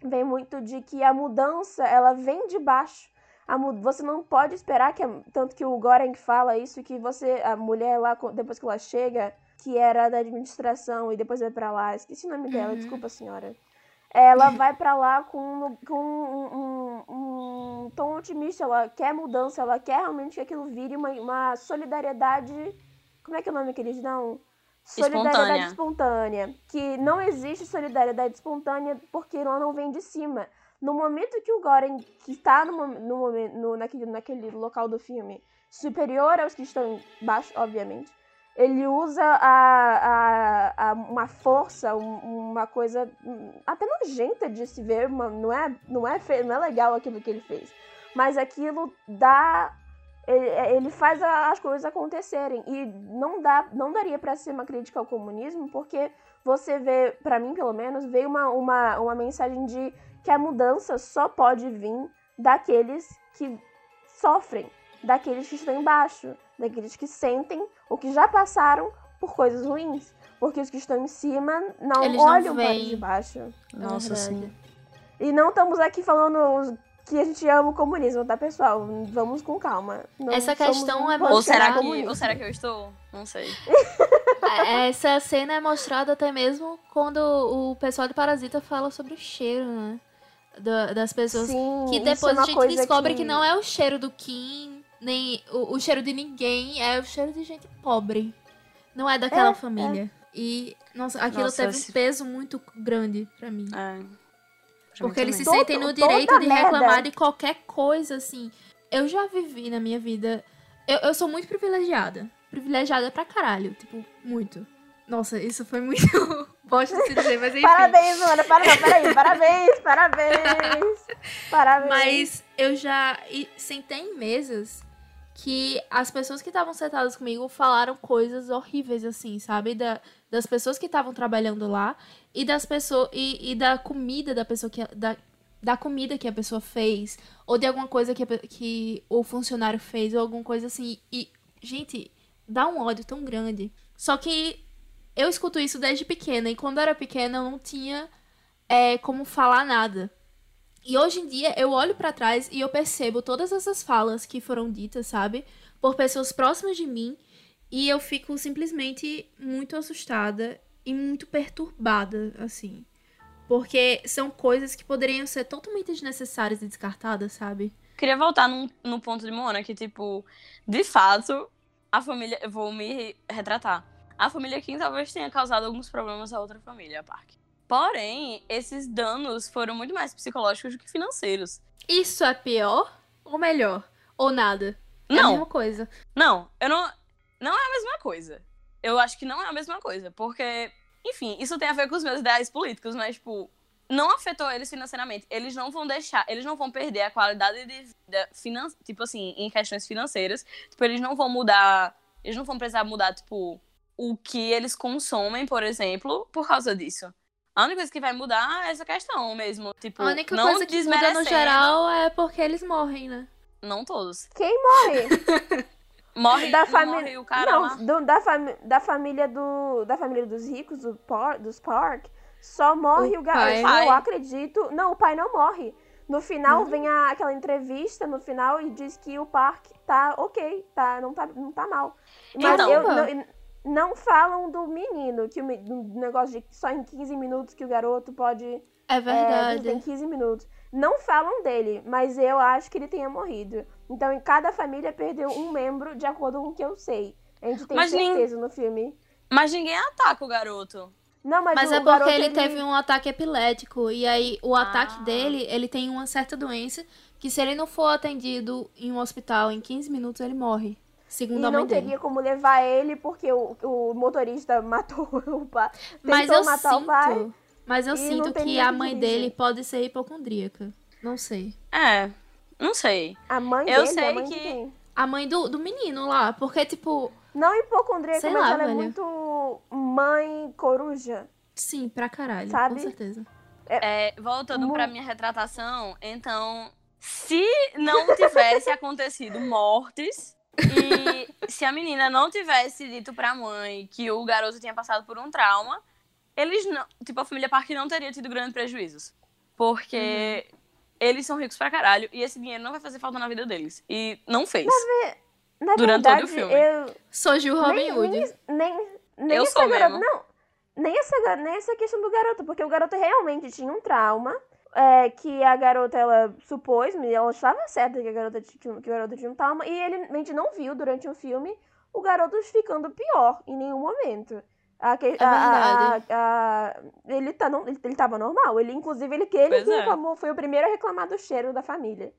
B: vem muito de que a mudança ela vem de baixo. A você não pode esperar que tanto que o Goren fala isso que você a mulher lá depois que ela chega que era da administração e depois vai pra lá. Esqueci o nome dela
A: Uhum.
B: desculpa senhora ela vai pra lá com, com um, um- um tom otimista, ela quer mudança, ela quer realmente que aquilo vire uma, uma solidariedade. Como é que é o nome que eles dão? Solidariedade espontânea. Que não existe solidariedade espontânea porque ela não vem de cima. No momento que o Goren, que está no, no no, naquele, naquele local do filme, superior aos que estão embaixo, obviamente. Ele usa a, a, a uma força, um, uma coisa hum, até nojenta de se ver, não, é, não, é não é legal aquilo que ele fez. Mas aquilo dá. Ele, ele faz as coisas acontecerem. E não, dá, não daria para ser uma crítica ao comunismo, porque você vê, para mim pelo menos, veio uma, uma, uma mensagem de que a mudança só pode vir daqueles que sofrem, daqueles que estão embaixo, daqueles que sentem ou que já passaram por coisas ruins. Porque os que estão em cima não
A: Eles
B: olham
A: não
B: para de baixo.
C: Nossa,
A: verdade.
C: sim.
B: E não estamos aqui falando que a gente ama o comunismo, tá, pessoal? Vamos com calma. Não
A: Essa questão é
C: Ou será, que, ou será que eu estou? Não sei.
A: É, Essa cena é mostrada até mesmo quando o pessoal de Parasita fala sobre o cheiro, né? Da- das pessoas.
B: Sim,
A: que
B: isso
A: depois
B: é
A: a gente descobre que... não é o cheiro do Kim, nem o, o cheiro de ninguém, é o cheiro de gente pobre. Não é daquela
B: É,
A: família. E, nossa, aquilo
C: Nossa,
A: teve
C: esse-
A: um peso muito grande pra mim.
C: É. Pra
A: Porque
C: mim
A: eles se.
B: Todo-
A: sentem no direito de
B: merda.
A: reclamar de qualquer coisa, assim. Eu já vivi na minha vida. Eu, eu sou muito privilegiada. Privilegiada pra caralho. Tipo, muito. Nossa, isso foi muito. Bosta de se dizer, mas enfim.
B: Parabéns, mano. Para, não, peraí. Parabéns, parabéns. Parabéns.
A: Mas eu já sentei em mesas que as pessoas que estavam sentadas comigo falaram coisas horríveis, assim, sabe? Da, das pessoas que estavam trabalhando lá e das pessoas. E, e da comida da pessoa que. Da, da comida que a pessoa fez, ou de alguma coisa que, a que o funcionário fez, ou alguma coisa assim. E, gente, dá um ódio tão grande. Só que eu escuto isso desde pequena, e quando eu era pequena eu não tinha é, como falar nada. E hoje em dia eu olho pra trás e eu percebo todas essas falas que foram ditas, sabe? Por pessoas próximas de mim. E eu fico simplesmente muito assustada e muito perturbada, assim. Porque são coisas que poderiam ser totalmente desnecessárias e descartadas, sabe?
C: Queria voltar num, no ponto de Moana, que, tipo, de fato, a família. Eu vou me retratar. A família Kim talvez tenha causado alguns problemas à outra família, a Park. Porém, esses danos foram muito mais psicológicos do que financeiros.
A: Isso é pior ou melhor? Ou nada? É a
C: Não,
A: mesma coisa.
C: Não, eu não. Não é a mesma coisa. Eu acho que não é a mesma coisa. Porque, enfim, isso tem a ver com os meus ideais políticos, mas, tipo, não afetou eles financeiramente. Eles não vão deixar, eles não vão perder a qualidade de vida finan tipo assim, em questões financeiras. Tipo, eles não vão mudar. Eles não vão precisar mudar, tipo, o que eles consomem, por exemplo, por causa disso. A única coisa que vai mudar é essa questão mesmo. Tipo,
A: A única
C: não
A: coisa que muda no geral é porque eles morrem, né?
C: Não todos.
B: Quem morre?
C: Morre,
B: da família.
C: morre o cara lá.
B: Não, do- da, fami da família do. Da família dos ricos, do Par dos Park, só morre
A: O
B: o,
A: pai.
B: garoto. Eu acredito. Não, o pai não morre. No final
A: Não?
B: vem a- aquela entrevista no final e diz que o Park tá ok, tá, não, tá, não tá mal. Mas
C: Então.
B: eu, não, não falam do menino, que o do negócio de só em 15 minutos que o garoto pode
A: É
B: é,
A: verdade.
B: tem 15 minutos. Não falam dele, mas eu acho que ele tenha morrido. Então, em cada família perdeu um membro, de acordo com o que eu sei. A gente tem
C: Mas nem-
B: certeza no filme.
C: Mas ninguém ataca o garoto.
B: Não, mas,
A: Mas
B: o
A: é porque
B: garoto,
A: ele teve um ataque epilético. E aí, o ataque
C: Ah.
A: dele, ele tem uma certa doença que se ele não for atendido em um hospital em 15 minutos, ele morre.
B: E
A: Segundo a mãe
B: não
A: dele.
B: teria como levar ele porque o, o motorista matou o pai.
A: Mas eu
B: matar o pai.
A: sinto. Mas eu
B: e
A: sinto que a mãe
B: dirija.
A: dele pode ser hipocondríaca. Não sei.
C: É, não sei.
B: A mãe
C: Eu
B: dele,
C: sei
B: a mãe de
C: que-
B: quem?
A: A mãe do, do menino lá. Porque, tipo,
B: Não hipocondríaca,
A: Sei
B: mas
A: lá,
B: ela é
A: velho.
B: muito mãe coruja.
A: sim, pra caralho.
B: Sabe?
A: Com certeza.
C: É, voltando
B: Mu-
C: pra minha retratação, então, se não tivesse acontecido mortes e se a menina não tivesse dito pra mãe que o garoto tinha passado por um trauma, eles não, tipo, a família Park não teria tido grandes prejuízos. Porque eles são ricos pra caralho e esse dinheiro não vai fazer falta na vida deles. E não fez.
B: Na
C: Durante todo
B: verdade,
C: o filme.
B: eu,
A: Surgiu Robin Hood.
B: nem, nem, nem
C: Eu
B: essa
C: sou
B: garota,
C: mesmo.
B: não. Nem essa, nem essa questão do garoto, porque o garoto realmente tinha um trauma. É, que a garota, ela supôs, ela estava certa que a garota tinha, que o garoto tinha um trauma, e ele a gente não viu durante o filme o garoto ficando pior em nenhum momento. A,
A: É
B: a- a- a- ele, tá, não, ele, ele tava normal. Ele, inclusive, ele, que ele que
C: é.
B: reclamou, foi o primeiro a reclamar do cheiro da família.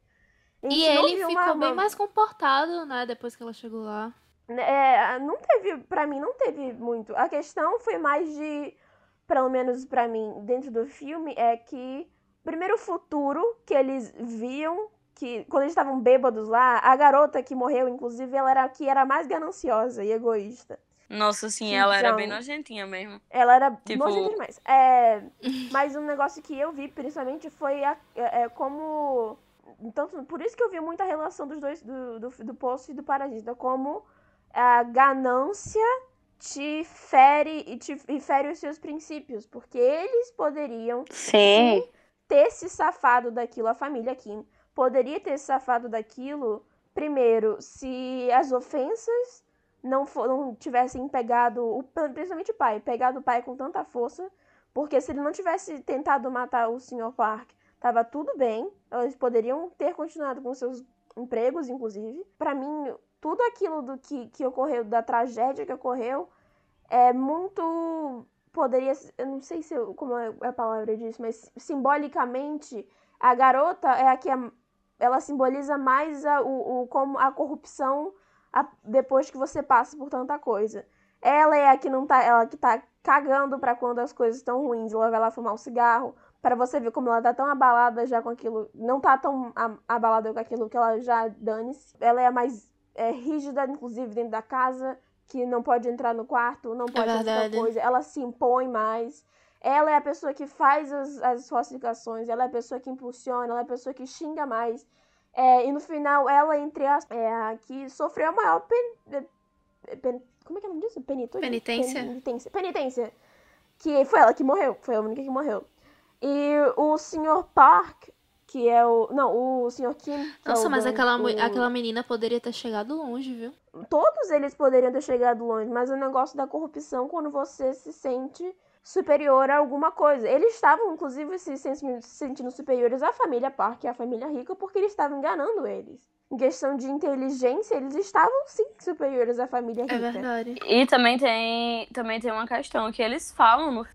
B: A
A: E ele ficou
B: uma-
A: bem
B: uma-
A: mais comportado, né, depois que ela chegou lá.
B: É, não teve, pra mim, não teve muito. A questão foi mais de, pelo menos pra mim, dentro do filme, é que primeiro futuro que eles viam, que quando eles estavam bêbados lá, a garota que morreu, inclusive, ela era a que era mais gananciosa e egoísta.
C: Nossa, sim, ela era
B: Então-
C: bem nojentinha mesmo.
B: Ela era
C: Tipo-
B: nojenta demais. É, mas um negócio que eu vi, principalmente, foi a- é, é como. Tanto, por isso que eu vi muita relação dos dois, do, do, do Poço e do Parasita, como a ganância te fere e, te, e fere os seus princípios. Porque eles poderiam
C: Sim.
B: Ter se safado daquilo, a família Kim poderia ter se safado daquilo, primeiro, se as ofensas não, não tivessem pegado, o, principalmente o pai, pegado o pai com tanta força, porque se ele não tivesse tentado matar o Sr. Park, tava tudo bem, eles poderiam ter continuado com seus empregos, inclusive. Pra mim, tudo aquilo do que, que ocorreu, da tragédia que ocorreu, é muito. Poderia. Eu não sei se eu- como é a palavra disso, mas simbolicamente, a garota é a que é- ela simboliza mais a, o, o- como a corrupção a- depois que você passa por tanta coisa. Ela é a que não tá. Ela que tá cagando pra quando as coisas estão ruins. Ela vai lá fumar um cigarro. Pra você ver como ela tá tão abalada já com aquilo. Não tá tão abalada com aquilo que ela já dane-se. Ela é a mais é, rígida, inclusive, dentro da casa. Que não pode entrar no quarto, não pode fazer tal
A: verdade.
B: coisa. Ela se impõe mais. Ela é a pessoa que faz as, as falsificações. Ela é a pessoa que impulsiona. Ela é a pessoa que xinga mais. É, e no final, ela, entre as. É a que sofreu a maior pen, é, pen- como é que é o nome disso? Penitência?
A: Penitência?
B: Penitência. Penitência. Que foi ela que morreu. Foi a única que morreu. E o Sr. Park, que é o. Não, o Sr. Kim. é
A: Nossa,
B: o
A: mas
B: dono-
A: aquela,
B: o-
A: aquela menina poderia ter chegado longe, viu?
B: Todos eles poderiam ter chegado longe, mas o negócio da corrupção quando você se sente superior a alguma coisa. Eles estavam, inclusive, se sentindo, se sentindo superiores à família Park e à família rica porque eles estavam enganando eles. Em questão de inteligência, eles estavam sim superiores à família rica.
A: É verdade.
C: E também tem, também tem uma questão que eles falam no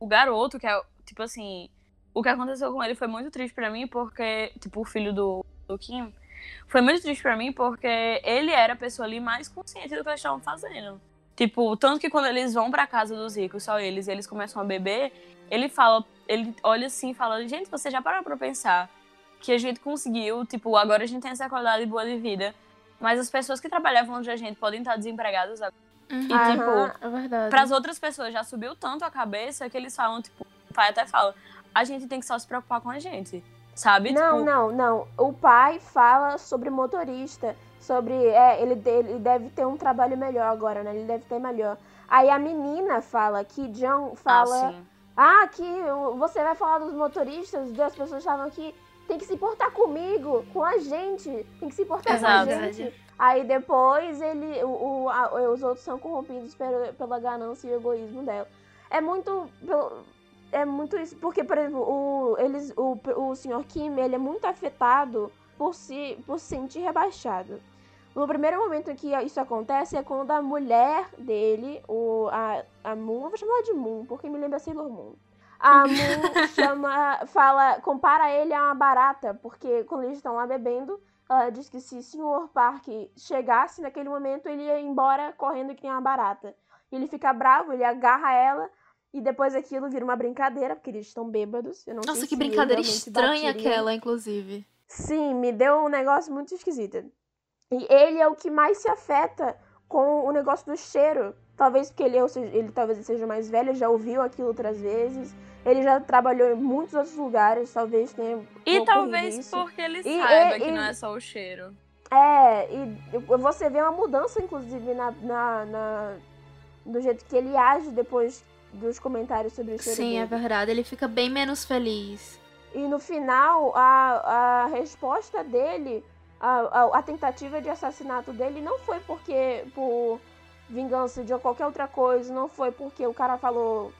C: o garoto, que é, tipo assim, o que aconteceu com ele foi muito triste pra mim, porque, tipo, o filho do, do Kim, foi muito triste pra mim porque ele era a pessoa ali mais consciente do que eles estavam fazendo. Tipo, tanto que quando eles vão pra casa dos ricos, só eles, e eles começam a beber, ele fala, ele olha assim e fala, gente, você já parou pra pensar que a gente conseguiu, tipo, agora a gente tem essa qualidade boa de vida, mas as pessoas que trabalhavam onde a gente podem estar desempregadas agora.
A: Uhum.
C: E, tipo,
A: É verdade.
C: para as outras pessoas já subiu tanto a cabeça que eles falam, tipo, o pai até fala, a gente tem que só se preocupar com a gente, sabe?
B: Não,
C: tipo,
B: não, não. O pai fala sobre motorista, sobre. É, ele, ele deve ter um trabalho melhor agora, né? Ele deve ter melhor. Aí a menina fala que John fala.
C: ah.
B: Ah, que você vai falar dos motoristas, das pessoas que estavam aqui. Tem que se importar comigo, com a gente. Tem que se importar
C: Exato.
B: com a gente. Aí depois ele, o, o- a- os outros são corrompidos pela, pela ganância e egoísmo dela. É muito. pelo- É muito isso, porque, por exemplo, o, eles, o, o Sr. Kim, ele é muito afetado por se, por se sentir rebaixado. No primeiro momento que isso acontece é quando a mulher dele, o, a, a Moon, eu vou chamar ela de Moon, porque me lembra Sailor Moon. A Moon chama, fala, compara ele a uma barata, porque quando eles estão lá bebendo, ela diz que se o Sr. Park chegasse naquele momento, ele ia embora correndo que nem uma barata. E ele fica bravo, ele agarra ela, e depois aquilo vira uma brincadeira, porque eles estão bêbados. Eu não
A: Nossa,
B: sei
A: que
B: se
A: brincadeira estranha aquela, inclusive.
B: Sim, me deu um negócio muito esquisito. E ele é o que mais se afeta com o negócio do cheiro. Talvez porque ele, ou seja, ele talvez seja mais velho, já ouviu aquilo outras vezes. Ele já trabalhou em muitos outros lugares, talvez tenha.
C: E talvez
B: isso.
C: porque ele
B: E-
C: saiba
B: e-
C: que
B: e-
C: não é só o cheiro.
B: É, e você vê uma mudança, inclusive, na, na, na- do jeito que ele age depois dos comentários sobre o
A: Sim, é verdade. Ele fica bem menos feliz.
B: E no final, a, a resposta dele, a, a, a tentativa de assassinato dele não foi porque por vingança de qualquer outra coisa, não foi porque o cara falou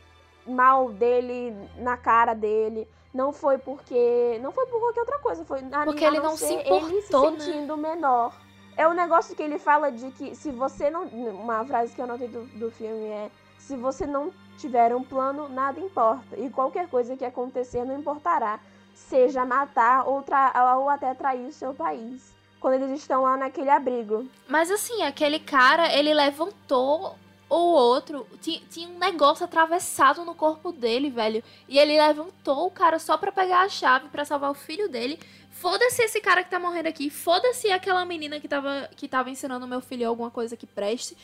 B: mal dele na cara dele, não foi porque. Não foi por qualquer outra coisa, foi a,
A: Porque ele não se
B: ser ele se
A: importou, né?
B: sentindo menor. É o negócio que ele fala de que se você não. Uma frase que eu anotei do, do filme é: se você não tiver um plano, nada importa. E qualquer coisa que acontecer não importará. seja matar ou, ou até trair o seu país. Quando eles estão lá naquele abrigo.
A: Mas assim, aquele cara, ele levantou o outro. Tinha, tinha um negócio atravessado no corpo dele, velho. E ele levantou o cara só pra pegar a chave para salvar o filho dele. Foda-se esse cara que tá morrendo aqui. Foda-se aquela menina que tava, que tava ensinando meu filho alguma coisa que preste.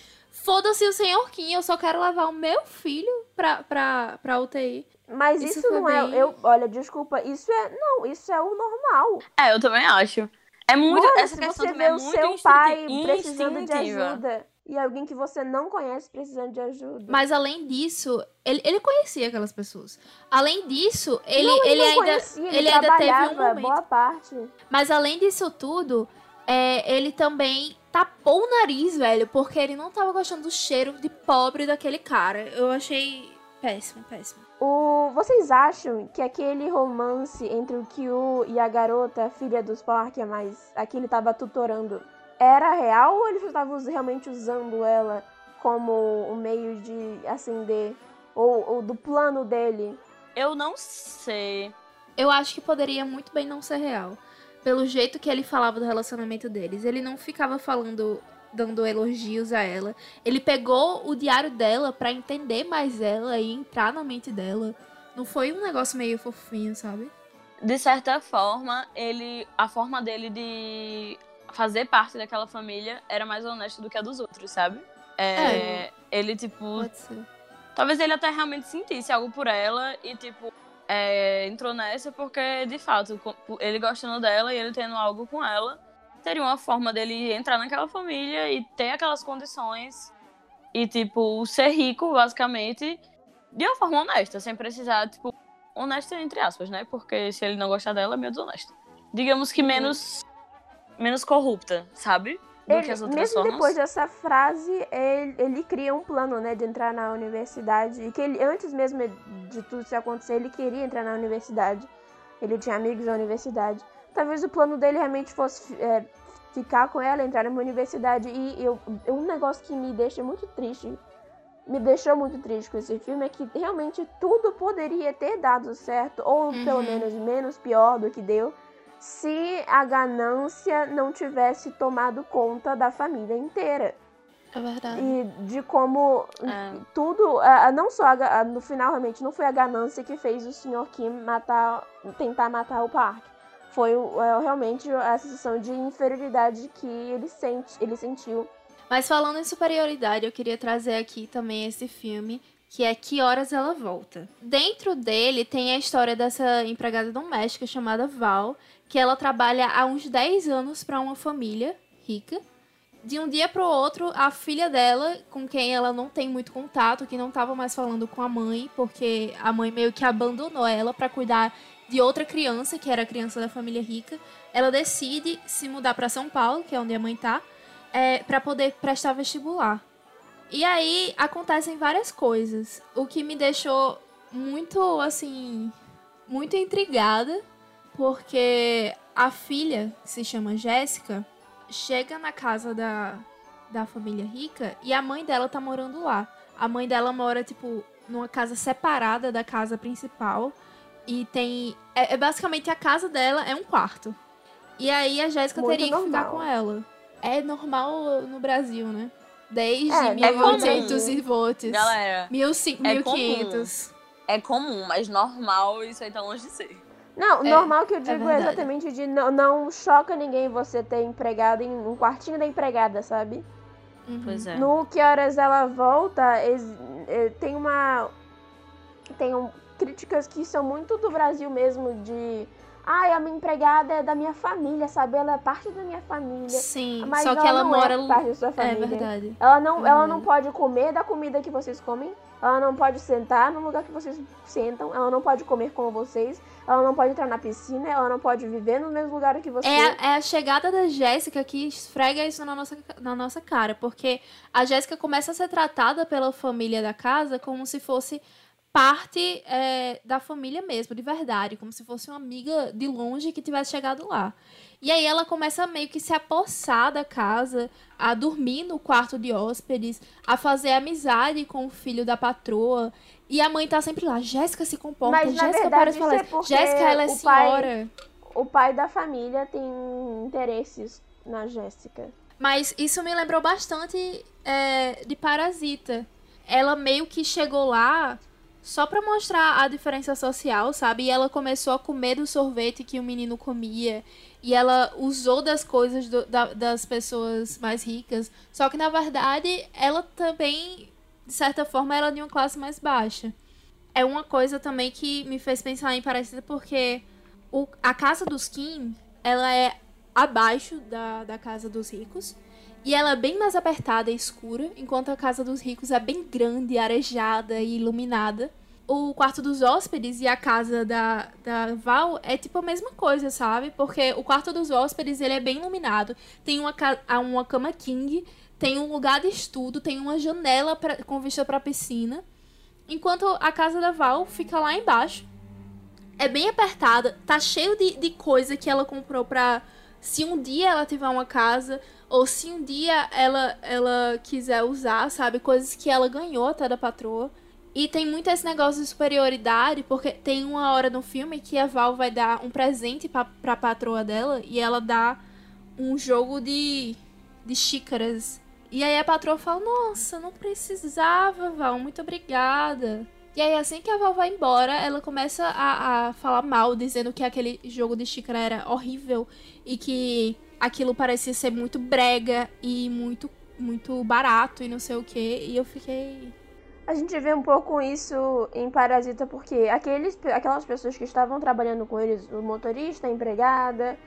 A: Foda-se o senhor Kim, eu só quero levar o meu filho pra, pra, pra UTI.
B: Mas isso, isso não é. Eu, olha, desculpa, isso é. Não, isso é o normal.
C: É, eu também acho. É muito.
B: Mano,
C: essa
B: se
C: questão
B: você
C: também
B: vê
C: é
B: o seu pai precisando de ajuda e alguém que você não conhece precisando de ajuda.
A: Mas além disso, ele, ele conhecia aquelas pessoas. Além disso, ele,
B: Não,
A: ele,
B: não
A: ainda.
B: conhecia, ele,
A: ele ainda teve um momento-
B: boa parte.
A: Mas além disso tudo, é, ele também tapou o nariz, velho, porque ele não tava gostando do cheiro de pobre daquele cara. Eu achei péssimo, péssimo.
B: O, vocês acham que aquele romance entre o Kyu e a garota, filha dos Parker, mas a que ele tava tutorando, era real ou ele tava realmente usando ela como um meio de ascender? Ou, ou do plano dele?
C: Eu não sei.
A: Eu acho que poderia muito bem não ser real. Pelo jeito que ele falava do relacionamento deles. Ele não ficava falando, dando elogios a ela. Ele pegou o diário dela pra entender mais ela e entrar na mente dela. Não foi um negócio meio fofinho, sabe?
C: De certa forma, ele. A forma dele de fazer parte daquela família era mais honesta do que a dos outros, sabe? É, Ele, tipo,
A: Pode ser.
C: Talvez ele até realmente sentisse algo por ela e, tipo, é, entrou nessa porque, de fato, ele gostando dela e ele tendo algo com ela, seria uma forma dele entrar naquela família e ter aquelas condições e, tipo, ser rico, basicamente, de uma forma honesta, sem precisar, tipo, honesta entre aspas, né? Porque se ele não gostar dela, é meio desonesta. Digamos que menos, menos corrupta, sabe? Do
B: Ele-
C: que as outras
B: mesmo
C: formas.
B: depois dessa frase, ele, ele cria um plano, né, de entrar na universidade. E que ele, antes mesmo de tudo isso acontecer, ele queria entrar na universidade. Ele tinha amigos na universidade. Talvez o plano dele realmente fosse é, ficar com ela, entrar numa universidade. E eu, um negócio que me deixa muito triste, me deixou muito triste com esse filme, é que realmente tudo poderia ter dado certo, ou pelo
A: Uhum.
B: menos menos pior do que deu se a ganância não tivesse tomado conta da família inteira.
A: É verdade.
B: E de como
C: É.
B: tudo, não só a no final realmente não foi a ganância que fez o Sr. Kim matar, tentar matar o Park. Foi é, realmente a sensação de inferioridade que ele sente, ele sentiu.
A: Mas falando em superioridade, eu queria trazer aqui também esse filme, que é Que Horas Ela Volta. Dentro dele tem a história dessa empregada doméstica chamada Val, que ela trabalha há uns 10 anos para uma família rica. De um dia pro outro, a filha dela, com quem ela não tem muito contato, que não tava mais falando com a mãe, porque a mãe meio que abandonou ela para cuidar de outra criança, que era criança da família rica, ela decide se mudar para São Paulo, que é onde a mãe tá, é, para poder prestar vestibular. E aí acontecem várias coisas, o que me deixou muito assim, muito intrigada, porque a filha, que se chama Jéssica, chega na casa da, da família rica e a mãe dela tá morando lá. A mãe dela mora, tipo, numa casa separada da casa principal. E tem. É, é basicamente a casa dela é um quarto. E aí a Jéssica teria que ficar
B: normal.
A: com ela. É normal no Brasil, né? Desde
B: É, é
A: 1800 e volts.
C: Galera,
A: 1500.
C: é comum.
A: 1500.
C: é comum, mas normal isso aí tá longe de ser.
B: Não,
A: É,
B: normal que eu digo é,
A: verdade.
B: exatamente de não, não choca ninguém você ter empregado em um quartinho da empregada, sabe?
A: Uhum.
C: Pois é.
B: No Que Horas Ela Volta, eh, tem uma. Tem um- críticas que são muito do Brasil mesmo, de. Ai, a minha empregada é da minha família, sabe? Ela é parte da minha família.
A: Sim,
B: Mas
A: só que ela
B: não
A: mora.
B: é parte da sua
A: É
B: família.
A: verdade.
B: Ela não, ela
A: Uhum.
B: não pode comer da comida que vocês comem. Ela não pode sentar no lugar que vocês sentam. Ela não pode comer com vocês. Ela não pode entrar na piscina. Ela não pode viver no mesmo lugar que você.
A: É é a chegada da Jéssica que esfrega isso na nossa, na nossa cara, porque a Jéssica começa a ser tratada pela família da casa como se fosse parte é, da família mesmo, de verdade, como se fosse uma amiga de longe que tivesse chegado lá. E aí ela começa meio que se apossar da casa, a dormir no quarto de hóspedes, a fazer amizade com o filho da patroa. E a mãe tá sempre lá, Jéssica se comporta,
B: Mas,
A: Jéssica para de falar
B: é
A: Jéssica, ela é
B: o pai-
A: senhora.
B: O pai da família tem interesses na Jéssica.
A: Mas isso me lembrou bastante é, de Parasita. Ela meio que chegou lá só pra mostrar a diferença social, sabe? E ela começou a comer do sorvete que o menino comia. E ela usou das coisas do- da- das pessoas mais ricas. Só que, na verdade, ela também, de certa forma, ela é de uma classe mais baixa. É uma coisa também que me fez pensar em Parasita porque o- a casa dos Kim, ela é abaixo da, da casa dos ricos. E ela é bem mais apertada e escura, enquanto a casa dos ricos é bem grande, arejada e iluminada. O quarto dos hóspedes e a casa da, da Val é tipo a mesma coisa, sabe? Porque o quarto dos hóspedes ele é bem iluminado. Tem uma, uma cama king, tem um lugar de estudo, tem uma janela pra, com vista pra piscina. Enquanto a casa da Val fica lá embaixo. É bem apertada, tá cheio de, de coisa que ela comprou pra. Se um dia ela tiver uma casa, ou se um dia ela, ela quiser usar, sabe? Coisas que ela ganhou até da patroa. E tem muito esse negócio de superioridade, porque tem uma hora no filme que a Val vai dar um presente pra, pra patroa dela e ela dá um jogo de, de xícaras. E aí a patroa fala: Nossa, não precisava, Val, muito obrigada. E aí, assim que a Val vai embora, ela começa a, a falar mal, dizendo que aquele jogo de xícara era horrível e que aquilo parecia ser muito brega e muito, muito barato e não sei o que. E eu fiquei.
B: A gente vê um pouco isso em Parasita porque aqueles, aquelas pessoas que estavam trabalhando com eles, o motorista, a empregada,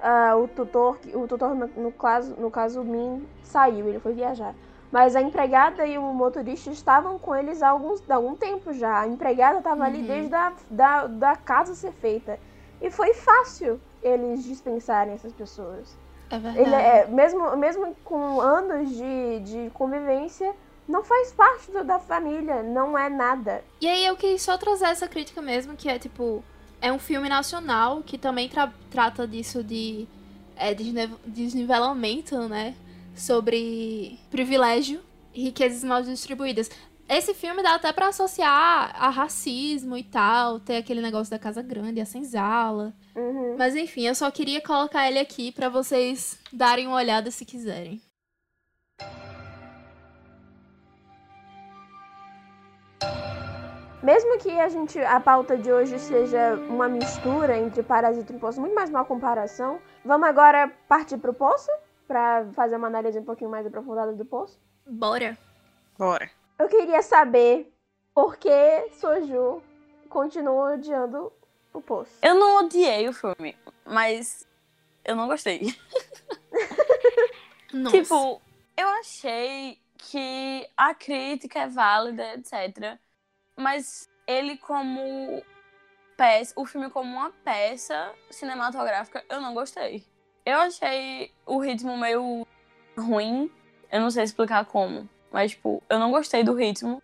B: ah, o tutor, o tutor no, no caso, no caso o Min saiu, ele foi viajar. Mas a empregada e o motorista estavam com eles há, alguns, há algum tempo já. A empregada estava ali
A: Uhum.
B: desde a da, da casa ser feita. E foi fácil eles dispensarem essas pessoas.
A: É verdade.
B: Ele é, mesmo, mesmo com anos de, de convivência, não faz parte do- da família, não é nada.
A: E aí eu quis só trazer essa crítica mesmo, que é tipo. É um filme nacional que também tra- trata disso de é, desnivelamento, né? Sobre privilégio e riquezas mal distribuídas. Esse filme dá até pra associar a racismo e tal, ter aquele negócio da casa grande, a senzala.
B: Uhum.
A: Mas enfim, eu só queria colocar ele aqui pra vocês darem uma olhada se quiserem.
B: Mesmo que a gente a pauta de hoje seja uma mistura entre Parasita e Poço, muito mais uma comparação, vamos agora partir pro Poço Pra fazer uma análise um pouquinho mais aprofundada do Poço.
A: Bora.
C: Bora.
B: Eu queria saber por que Soju continua odiando o Poço.
C: Eu não odiei o filme, mas eu não gostei.
A: Nossa.
C: Tipo, eu achei que a crítica é válida, etc. Mas ele como peça, o filme como uma peça cinematográfica, eu não gostei. Eu achei o ritmo meio ruim. Eu não sei explicar como. Mas, tipo, eu não gostei do ritmo.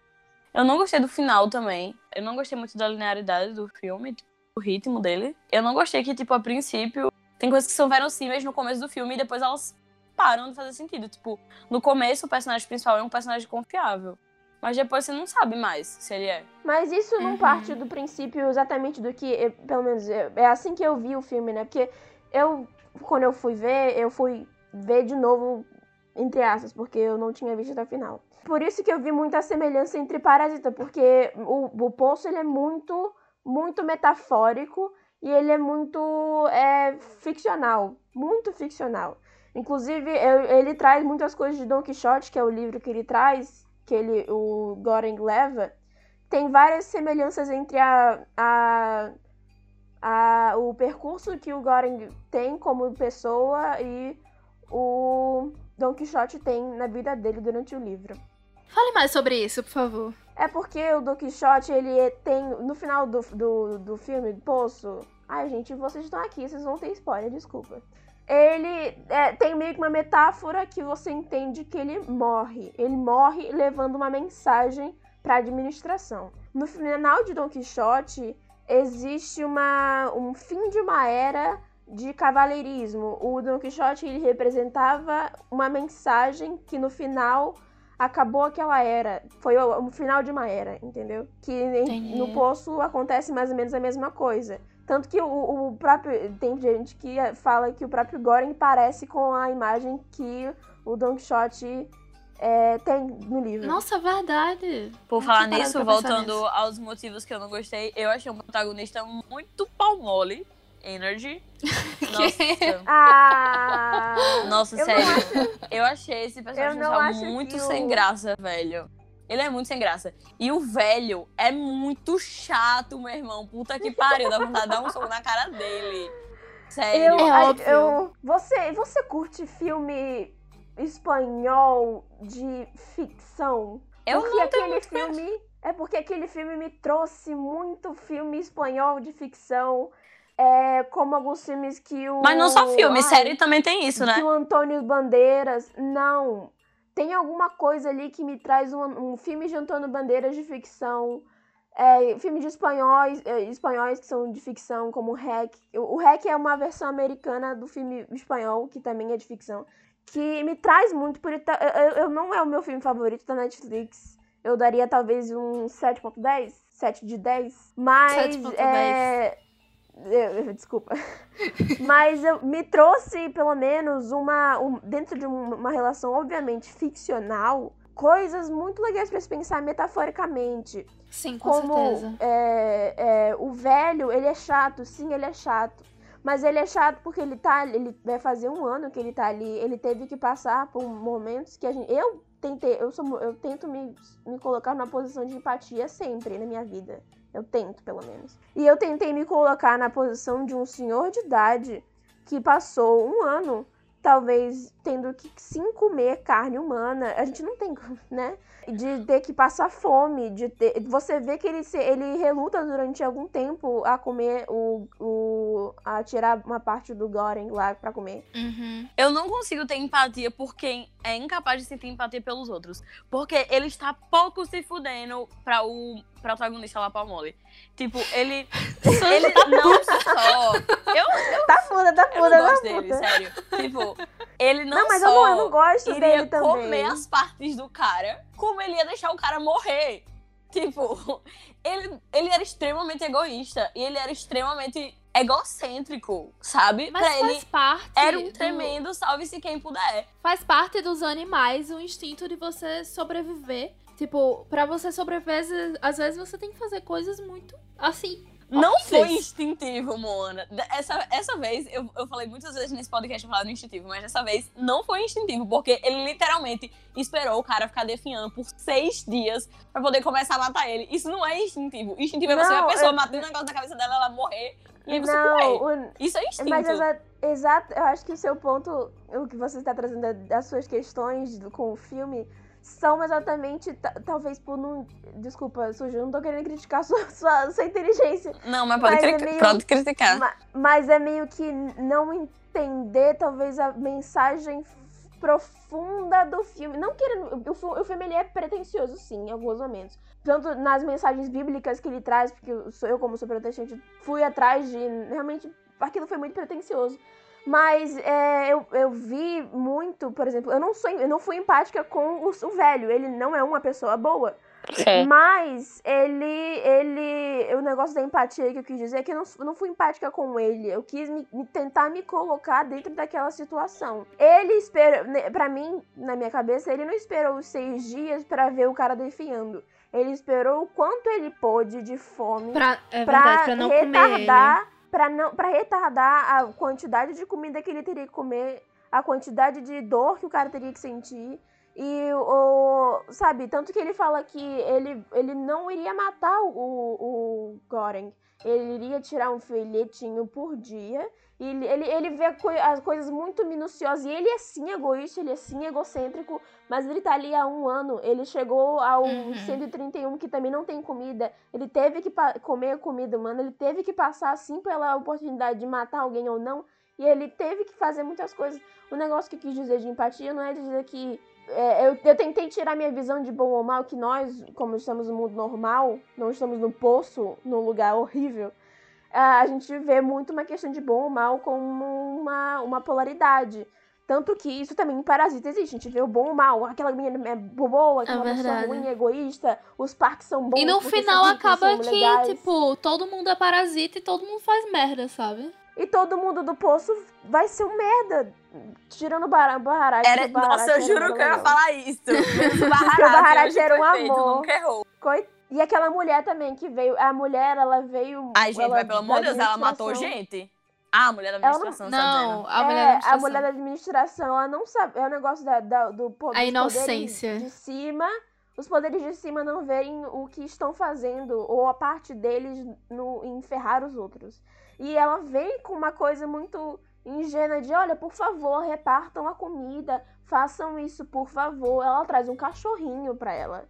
C: Eu não gostei do final também. Eu não gostei muito da linearidade do filme, tipo, do ritmo dele. Eu não gostei que, tipo, a princípio, tem coisas que são verossímeis no começo do filme e depois elas param de fazer sentido. Tipo, no começo o personagem principal é um personagem confiável. Mas depois você não sabe mais se ele é.
B: Mas isso não
A: Uhum.
B: parte do princípio exatamente do que, eu- pelo menos, eu- é assim que eu vi o filme, né? Porque eu, quando eu fui ver, eu fui ver de novo, entre aspas, porque eu não tinha visto até o final. Por isso que eu vi muita semelhança entre Parasita, porque o, o Poço, ele é muito, muito metafórico e ele é muito é, ficcional, muito ficcional. Inclusive, ele traz muitas coisas de Don Quixote, que é o livro que ele traz, que ele, o Goreng leva, tem várias semelhanças entre a, a, a, o percurso que o Goreng tem como pessoa e o Don Quixote tem na vida dele durante o livro.
A: Fale mais sobre isso, por favor.
B: É porque o Don Quixote, ele é- tem, no final do, do, do filme, do Poço... Ai, gente, vocês estão aqui, vocês vão ter spoiler, desculpa. Ele é, tem meio que uma metáfora que você entende que ele morre. Ele morre levando uma mensagem pra administração. No final de Don Quixote, existe uma, um fim de uma era de cavaleirismo. O Don Quixote ele representava uma mensagem que no final acabou aquela era. Foi o, o final de uma era, entendeu? Que em, no Poço acontece mais ou menos a mesma coisa. Tanto que o, o, próprio. Tem gente que fala que o próprio Goren parece com a imagem que o Don Quixote é, tem no livro.
A: Nossa, verdade.
C: Por falar nisso, voltando nisso. aos motivos que eu não gostei, eu achei o protagonista muito pau mole. Energy.
B: Nossa. ah,
C: Nossa, eu sério. Acho... Eu achei esse personagem muito sem graça, velho. Ele é muito sem graça. E o velho é muito chato, meu irmão. Puta que pariu. Dá vontade de dar um soco na cara dele. Sério.
B: Eu, é óbvio. Eu, você, você curte filme espanhol de ficção?
C: Eu
B: porque
C: não
B: aquele filme. É porque aquele filme me trouxe muito filme espanhol de ficção. É, como alguns filmes que o.
C: Mas não só filme, ai, série também tem isso, né?
B: Que o Antônio Bandeiras. Não. Tem alguma coisa ali que me traz um, um filme de Antônio Bandeiras de ficção. É, filme de espanhóis, é, espanhóis que são de ficção, como o REC. O, o REC é uma versão americana do filme espanhol, que também é de ficção. Que me traz muito, por eu, eu não é o meu filme favorito da Netflix. Eu daria talvez um 7.10, 7 de 10. Mas. 7.10. É, eu, desculpa. Mas eu, me trouxe, pelo menos, uma. Um, dentro de uma relação, obviamente, ficcional, coisas muito legais para se pensar metaforicamente.
A: Sim, com
B: como,
A: certeza.
B: É, é, o velho, ele é chato, sim, ele é chato. Mas ele é chato porque ele tá. Ele vai fazer um ano que ele tá ali. Ele teve que passar por momentos que a gente. Eu tentei, eu, sou, eu tento me, me colocar numa posição de empatia sempre na minha vida. Eu tento, pelo menos. E eu tentei me colocar na posição de um senhor de idade que passou um ano, talvez, tendo que sim comer carne humana. A gente não tem, né? De ter que passar fome, de ter. Você vê que ele, se, ele reluta durante algum tempo a comer o. o a tirar uma parte do Goren lá pra comer.
C: Uhum. Eu não consigo ter empatia por quem é incapaz de sentir empatia pelos outros. Porque ele está pouco se fudendo pra o protagonista lá pra Molly. Tipo, ele. ele não só. Eu, eu,
B: tá foda, tá foda,
C: eu não
B: tá
C: gosto dele, sério. Tipo, ele não,
B: não mas
C: só.
B: Eu não, eu não gosto
C: iria
B: dele também.
C: comer as partes do cara, como ele ia deixar o cara morrer. Tipo, ele, ele era extremamente egoísta e ele era extremamente egocêntrico, sabe?
A: Mas
C: pra
A: faz
C: ele
A: parte
C: era um
A: do-
C: tremendo salve-se quem puder.
A: Faz parte dos animais o instinto de você sobreviver. Tipo, pra você sobreviver, às vezes você tem que fazer coisas muito assim.
C: Não foi instintivo, Moana. Essa, essa vez, eu, eu falei muitas vezes nesse podcast falando instintivo, mas dessa vez não foi instintivo, porque ele literalmente esperou o cara ficar definhando por seis dias pra poder começar a matar ele. Isso não é instintivo. Instintivo é você ver a pessoa
B: eu-
C: matando o negócio na cabeça dela, ela morrer, e aí você
B: Não, o,
C: Isso é instinto.
B: Mas exa- exato, eu acho que o seu ponto, o que você está trazendo das suas questões com o filme, são exatamente, ta- talvez por não. Desculpa, Sujo, eu não tô querendo criticar sua, sua, sua inteligência.
C: Não, mas pode,
B: Mas é meio-
C: pode criticar.
B: ma- Mas é meio que não entender, talvez, a mensagem profunda do filme. Não querendo. O, o filme ele é pretencioso, sim, em alguns momentos. Tanto nas mensagens bíblicas que ele traz, porque eu, sou- eu como sou protestante, fui atrás de. Realmente, aquilo foi muito pretencioso. Mas é, eu, eu vi muito, por exemplo, eu não sou, eu não fui empática com o, o velho. Ele não é uma pessoa boa. Mas ele, ele. O negócio da empatia que eu quis dizer é que eu não, eu não fui empática com ele. Eu quis me, me tentar me colocar dentro daquela situação. Ele esperou. né, Pra mim, na minha cabeça, ele não esperou os seis dias pra ver o cara defiando. Ele esperou o quanto ele pôde de fome
A: Pra, é
B: pra
A: verdade, pra não comer ele.
B: Pra não, para retardar a quantidade de comida que ele teria que comer, a quantidade de dor que o cara teria que sentir. E o. Sabe, tanto que ele fala que ele, ele não iria matar o, o Goren. Ele iria tirar um filhetinho por dia. E ele, ele, ele vê as coisas muito minuciosas. E ele é sim egoísta, ele é sim egocêntrico. Mas ele tá ali há um ano. Ele chegou ao
A: Uhum.
B: 131 que também não tem comida. Ele teve que comer comida humana. Ele teve que passar assim pela oportunidade de matar alguém ou não. E ele teve que fazer muitas coisas. O negócio que eu quis dizer de empatia não é dizer que. é, eu, eu tentei tirar minha visão de bom ou mal, que nós, como estamos no mundo normal, não estamos no poço, num lugar horrível, a gente vê muito uma questão de bom ou mal como uma, uma polaridade. Tanto que isso também em Parasita existe. A gente vê o bom ou mal. Aquela menina é boa, aquela pessoa
A: verdade.
B: ruim, egoísta. Os parques são bons.
A: E no
B: porque
A: final
B: ricos,
A: acaba que,
B: legais.
A: tipo, todo mundo é parasita e todo mundo faz merda, sabe?
B: E todo mundo do poço vai ser um merda. Tirando o Baharati.
C: Era,
B: o
C: nossa, eu
B: era
C: juro que eu ia falar isso. O
B: o Baharati era um
C: perfeito,
B: amor.
C: nunca errou.
B: Coi- E aquela mulher também que veio. A mulher, ela veio.
C: Ai, gente,
B: ela,
C: mas pelo amor de Deus, ela matou gente. Ah, a mulher da
B: Ela não-
C: administração, dizendo.
A: Não, a mulher
B: é,
A: da
B: a
A: administração.
B: mulher da administração, ela não sabe. É o negócio da, da- do po-
A: A inocência.
B: de cima. Os poderes de cima não verem o que estão fazendo, ou a parte deles no, em ferrar os outros. E ela vem com uma coisa muito ingênua de, olha, por favor, repartam a comida, façam isso, por favor. Ela traz um cachorrinho pra ela,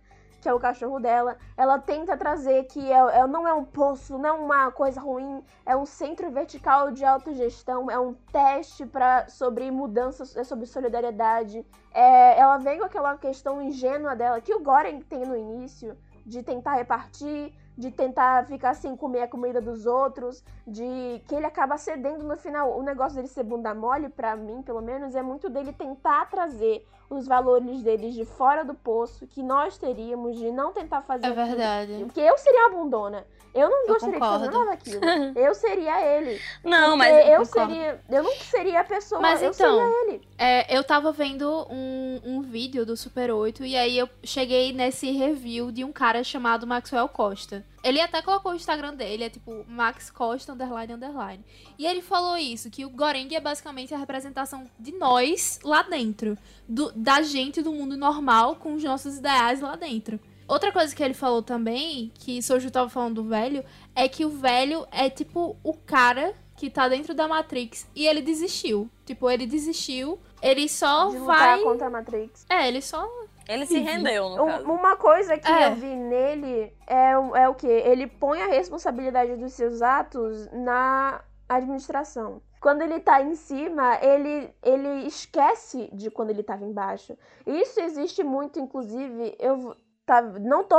B: que é o cachorro dela. Ela tenta trazer que é, é- não é um poço, não é uma coisa ruim, é um centro vertical de autogestão, é um teste pra, sobre mudanças, é sobre solidariedade. É, ela vem com aquela questão ingênua dela, que o Goren tem no início, de tentar repartir, de tentar ficar sem comer a comida dos outros, de que ele acaba cedendo no final. O negócio dele ser bunda mole, pra mim, pelo menos, é muito dele tentar trazer os valores deles de fora do poço, que nós teríamos, de não tentar fazer
A: É verdade.
B: Porque eu seria uma bundona. Eu não
A: Eu
B: gostaria de fazer
A: concordo.
B: nada daquilo. Eu seria ele.
C: Não, mas.
B: eu
A: concordo.
B: seria. Eu não seria a pessoa.
A: Mas
B: eu
A: então,
B: seria ele.
A: É, eu tava vendo um, um vídeo do Super 8 e aí eu cheguei nesse review de um cara chamado Maxwell Costa. Ele até colocou o Instagram dele, é tipo Max Costa, underline, underline. E ele falou isso, que o Goreng é basicamente a representação de nós lá dentro. do- da gente do mundo normal com os nossos ideais lá dentro. Outra coisa que ele falou também, que Soju tava falando do velho, é que o velho é tipo o cara que tá dentro da Matrix e ele desistiu. Tipo, ele desistiu, ele só
B: De
A: vai.
B: contra a Matrix.
A: É, ele só.
C: Ele se rendeu, no
B: Um-
C: caso.
B: uma coisa que
A: É.
B: eu vi nele é, o- é o que? Ele põe a responsabilidade dos seus atos na administração. Quando ele tá em cima, ele, ele esquece de quando ele tava embaixo. Isso existe muito, inclusive, eu tá, não tô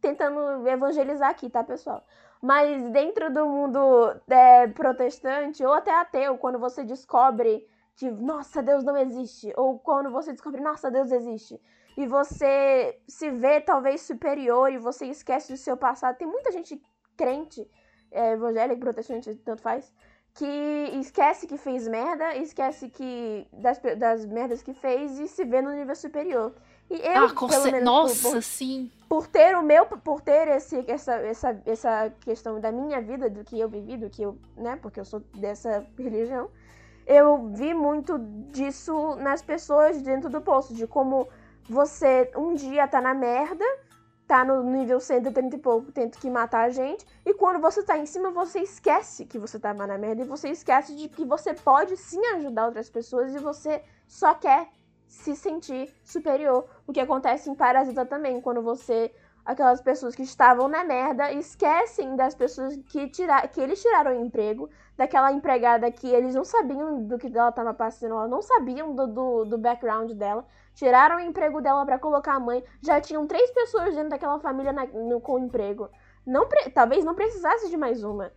B: tentando evangelizar aqui, tá, pessoal? Mas dentro do mundo é, protestante, ou até ateu, quando você descobre que, nossa, Deus não existe, ou quando você descobre, nossa, Deus existe, e você se vê talvez superior e você esquece do seu passado. Tem muita gente crente, é, evangélico, protestante, tanto faz, que esquece que fez merda, esquece que das, das merdas que fez e se vê no nível superior. E eu,
A: ah,
B: pelo menos,
A: Nossa,
B: por, por,
A: sim.
B: por ter o meu, por ter esse, essa, essa, essa questão da minha vida, do que eu vivi, do que eu, né, porque eu sou dessa religião, eu vi muito disso nas pessoas dentro do poço, de como você um dia tá na merda, tá no nível 130 e pouco, tendo que matar a gente, e quando você tá em cima, você esquece que você tava na merda, e você esquece de que você pode sim ajudar outras pessoas, e você só quer se sentir superior. O que acontece em Parasita também, quando você. Aquelas pessoas que estavam na merda esquecem das pessoas que, tira, que eles tiraram o emprego, daquela empregada que eles não sabiam do que ela estava passando, não sabiam do, do, do background dela, tiraram o emprego dela para colocar a mãe. Já tinham três pessoas dentro daquela família na- no- com emprego. Não, talvez não precisasse de mais uma.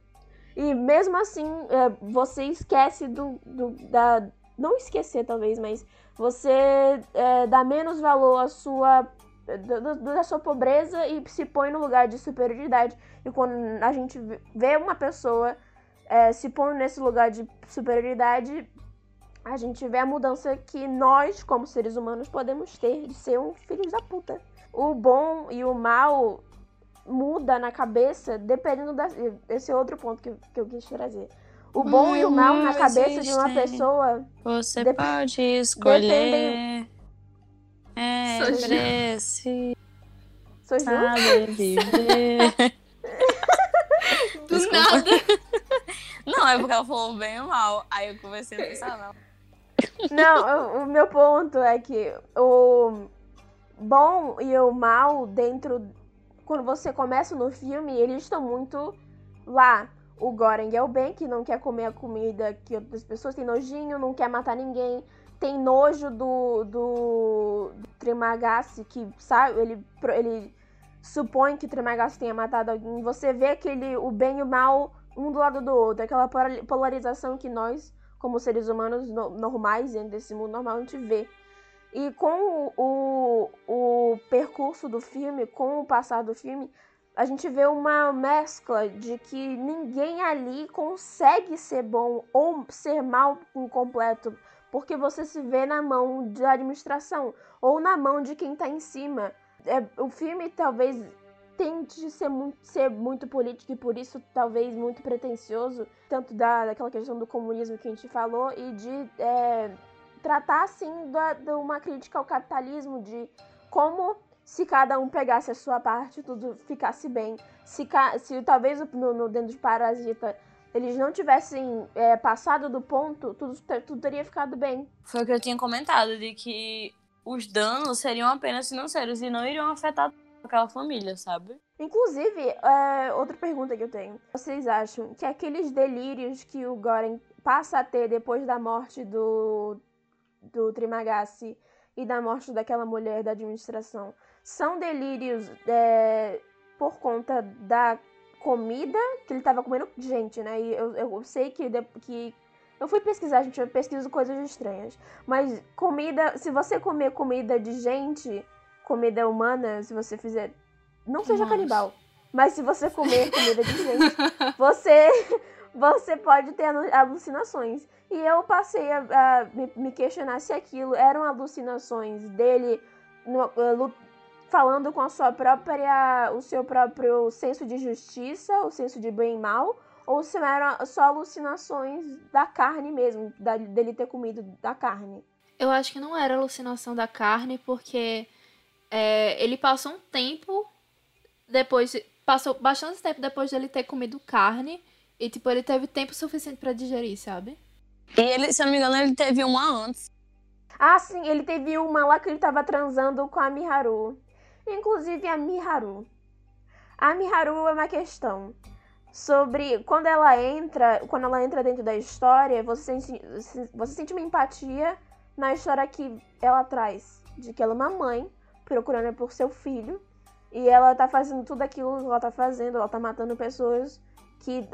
B: E mesmo assim, é, você esquece do, do- da. Não esquecer, talvez, mas você é, dá menos valor à sua. do- do- da sua pobreza e se põe no lugar de superioridade. E quando a gente vê uma pessoa é, se pondo nesse lugar de superioridade, a gente vê a mudança que nós, como seres humanos, podemos ter de ser um filho da puta. O bom e o mal muda na cabeça dependendo da. Esse é outro ponto que, eu- que eu quis trazer. O bom e o mal na
C: Não
B: cabeça de uma pessoa.
C: Você
B: Dep-
C: pode escolher.
B: dependem-
C: É, preciso
B: Sou Ju?
C: saber viver.
A: Do
C: Desculpa.
A: nada.
C: Não, é porque ela falou bem ou mal. Aí eu comecei a pensar, não.
B: Não, o, meu ponto é que o bom e o mal dentro. Quando você começa no filme, eles estão muito lá. o Goren é o bem, que não quer comer a comida que outras pessoas tem nojinho, não quer matar ninguém, tem nojo do, do, do que sabe, ele, ele supõe que Trimagasi tenha matado alguém. Você vê aquele, o bem e o mal um do lado do outro, aquela polarização que nós, como seres humanos no, normais, dentro desse mundo normal, a gente vê. E com o, o percurso do filme, com o passar do filme, a gente vê uma mescla de que ninguém ali consegue ser bom ou ser mal completo, porque você se vê na mão da administração ou na mão de quem está em cima. É, o filme talvez tente ser muito, ser muito político e por isso talvez muito pretencioso, tanto da, daquela questão do comunismo que a gente falou e de é, tratar assim da, de uma crítica ao capitalismo, de como se cada um pegasse a sua parte, tudo ficasse bem. Se, se talvez no, no dentro de Parasita eles não tivessem é, passado do ponto, tudo, tudo teria ficado bem.
C: Foi o que eu tinha comentado, de que os danos seriam apenas financeiros e não iriam afetar aquela família, sabe?
B: Inclusive, é, outra pergunta que eu tenho. Vocês acham que aqueles delírios que o Goren passa a ter depois da morte do, do Trimagasi e da morte daquela mulher da administração são delírios é, por conta da comida que ele tava comendo gente, né? E eu, eu sei que, que eu fui pesquisar, gente, eu pesquiso coisas estranhas. Mas comida, se você comer comida de gente, comida humana, se você fizer. Não seja Nossa. canibal. Mas se você comer comida de gente, você, você pode ter alucinações. E eu passei a, a me, me, questionar se aquilo eram alucinações dele no, uh, falando com a sua própria, o seu próprio senso de justiça, o senso de bem e mal, ou se eram só alucinações da carne mesmo, da, dele ter comido da carne.
A: Eu acho que não era alucinação da carne, porque é, ele passou um tempo depois, passou bastante tempo depois dele ter comido carne, e tipo, ele teve tempo suficiente para digerir, sabe?
C: E ele, se eu não me engano, ele teve uma antes.
B: Ah, sim, ele teve uma lá que ele tava transando com a Miharu inclusive a Miharu. A Miharu é uma questão sobre quando ela entra, quando ela entra dentro da história, você sente, você sente uma empatia na história que ela traz, de que ela é uma mãe procurando por seu filho e ela tá fazendo tudo aquilo que ela tá fazendo, ela tá matando pessoas que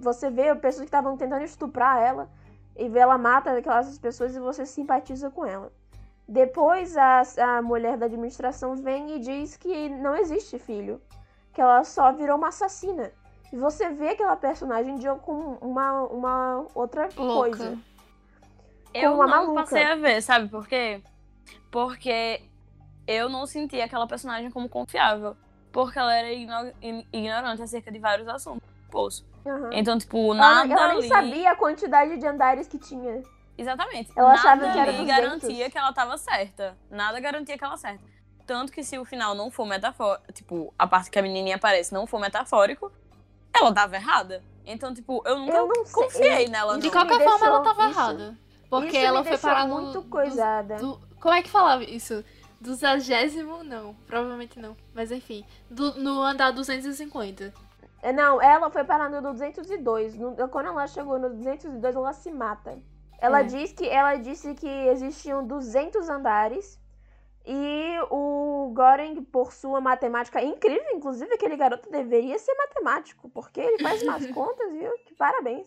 B: você vê pessoas que estavam tentando estuprar ela e vê ela mata aquelas pessoas e você simpatiza com ela. Depois a, a mulher da administração vem e diz que não existe filho, que ela só virou uma assassina. E você vê aquela personagem de com uma, uma outra Louca. coisa.
C: Eu uma não maluca. passei a ver, sabe por quê? Porque eu não senti aquela personagem como confiável. Porque ela era ignorante acerca de vários assuntos. Poço. Uhum. Então, tipo, nada.
B: Ela, ela
C: nem
B: ali... sabia a quantidade de andares que tinha.
C: Exatamente. Ela Nada achava que era ali garantia que ela tava certa. Nada garantia que ela certa. Tanto que se o final não for metafórico, tipo, a parte que a menininha aparece não for metafórico, ela tava errada. Então, tipo, eu nunca eu não confiei sei. nela.
A: De qualquer forma, ela tava isso, errada. Porque ela foi parar
B: muito coisada.
A: Do, do, como é que falava isso? Do zagésimo, não. Provavelmente não. Mas enfim. Do, no andar 250.
B: É, não, ela foi parar no 202. No, quando ela chegou no 202, ela se mata. Ela, é. diz que, ela disse que existiam 200 andares e o Goring, por sua matemática incrível, inclusive aquele garoto deveria ser matemático, porque ele faz umas contas, viu? Que parabéns.